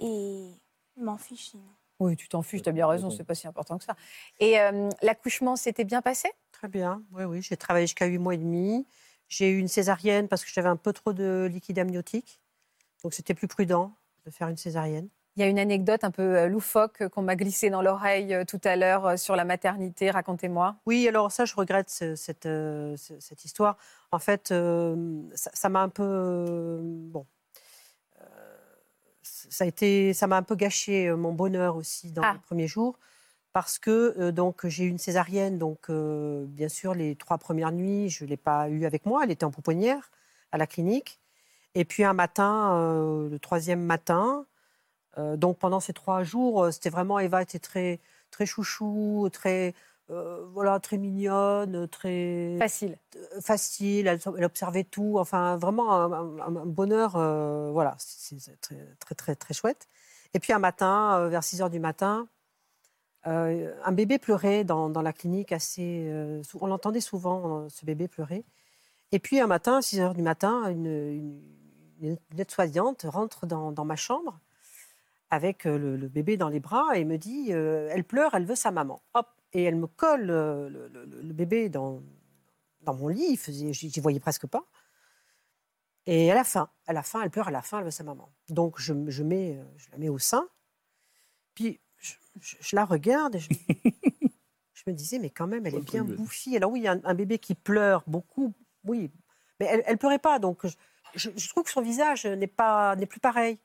Et je m'en fiche sinon. Oui, tu t'en fiches, tu as bien raison, c'est pas si important que ça. Et euh, l'accouchement s'était bien passé? Très bien. Oui, oui. J'ai travaillé jusqu'à 8 mois et demi. J'ai eu une césarienne parce que j'avais un peu trop de liquide amniotique. Donc, c'était plus prudent faire une césarienne. Il y a une anecdote un peu euh, loufoque qu'on m'a glissée dans l'oreille euh, tout à l'heure euh, sur la maternité. Racontez-moi. Oui, alors ça, je regrette ce- cette, euh, ce- cette histoire. En fait, euh, ça m'a un peu. euh, bon. Euh, ça a été, ça m'a un peu gâché euh, mon bonheur aussi dans Ah. les premiers jours. Parce que euh, donc j'ai eu une césarienne, donc euh, bien sûr les trois premières nuits je l'ai pas eue avec moi, elle était en pouponnière à la clinique. Et puis un matin, euh, le troisième matin, euh, donc pendant ces trois jours, euh, c'était vraiment Eva était très très chouchou, très voilà très mignonne, très Facile. facile. Elle, elle observait tout, enfin vraiment un, un- un bonheur, voilà, c'est très très très très chouette. Et puis un matin, vers 6 heures du matin, un bébé pleurait dans, dans la clinique assez. on l'entendait souvent, ce bébé pleurer. Et puis un matin, à 6 heures du matin, une, une, une aide-soignante rentre dans, dans ma chambre avec euh, le, le bébé dans les bras et me dit euh, Elle pleure, elle veut sa maman. Hop Et elle me colle euh, le, le- le- le bébé dans, dans mon lit, il j'y voyais presque pas. Et à la fin, à la fin, elle pleure, à la fin, elle veut sa maman. Donc je, je mets, je la mets au sein, puis je, je- je la regarde et je, [laughs] me disais, mais quand même, elle est bien bouffie. Alors oui, un, un bébé qui pleure beaucoup, oui, mais elle, elle pleurait pas, donc je, trouve que son visage n'est pas, n'est plus pareil.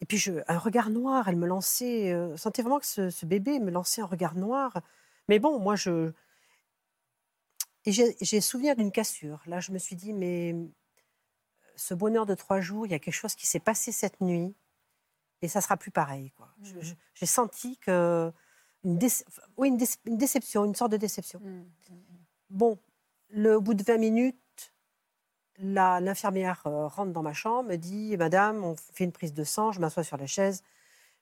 Et puis je, un regard noir, elle me lançait, euh, je sentais vraiment que ce, ce bébé me lançait un regard noir. Mais bon, moi je, et j'ai souvenir d'une cassure. Là, je me suis dit, mais ce bonheur de trois jours, il y a quelque chose qui s'est passé cette nuit et ça sera plus pareil. je- J'ai senti que une, déce- oui, une, déce- une déception, une sorte de déception. Bon, le, au bout de 20 minutes, l'infirmière euh, rentre dans ma chambre, me dit Madame, on fait une prise de sang, je m'assois sur la chaise,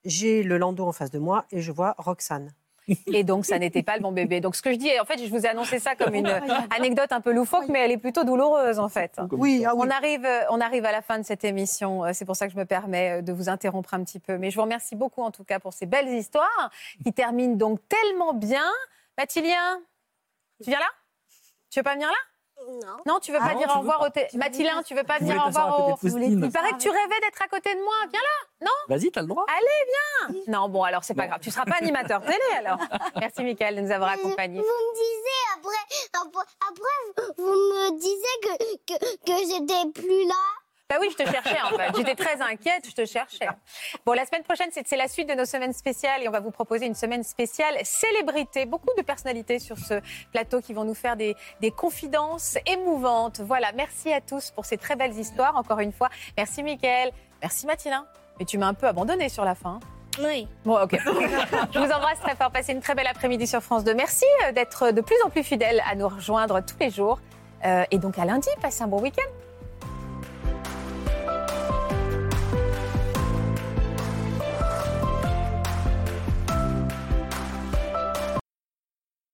j'ai le landau en face de moi et je vois Roxane. [laughs] Et donc, ça n'était pas le bon bébé. Donc, ce que je dis, en fait, je vous ai annoncé ça comme une anecdote un peu loufoque, mais elle est plutôt douloureuse, en fait. Oui, ah oui. On arrive, euh, on arrive à la fin de cette émission. Euh, C'est pour ça que je me permets de vous interrompre un petit peu. Mais je vous remercie beaucoup, en tout cas, pour ces belles histoires qui terminent donc tellement bien. Mathilien, tu viens là? Tu veux pas venir là? Non. Non, tu veux Ah pas non, dire au revoir au Mathilin, tu veux pas voulais au revoir au... Il paraît que tu rêvais d'être à côté de moi. Viens là. Non Vas-y, t'as le droit. Allez, viens Non, bon, alors c'est pas grave. Tu seras pas animateur télé, alors. [laughs] Merci, Michael, de nous avoir accompagnés. Vous me disiez après, après, après, vous me disiez que, que, que j'étais plus là. Bah oui, je te cherchais en fait. J'étais très inquiète, je te cherchais. Bon, la semaine prochaine, c'est la suite de nos semaines spéciales et on va vous proposer une semaine spéciale célébrité. Beaucoup de personnalités sur ce plateau qui vont nous faire des, des confidences émouvantes. Voilà, merci à tous pour ces très belles histoires. Encore une fois, merci Mickaël, merci Mathilin. Mais tu m'as un peu abandonné sur la fin. Oui. Bon, ok. Je vous embrasse très fort. Passez une très belle après-midi sur France 2. Merci euh, d'être de plus en plus fidèles à nous rejoindre tous les jours. Euh, et donc à lundi, passez un bon week-end.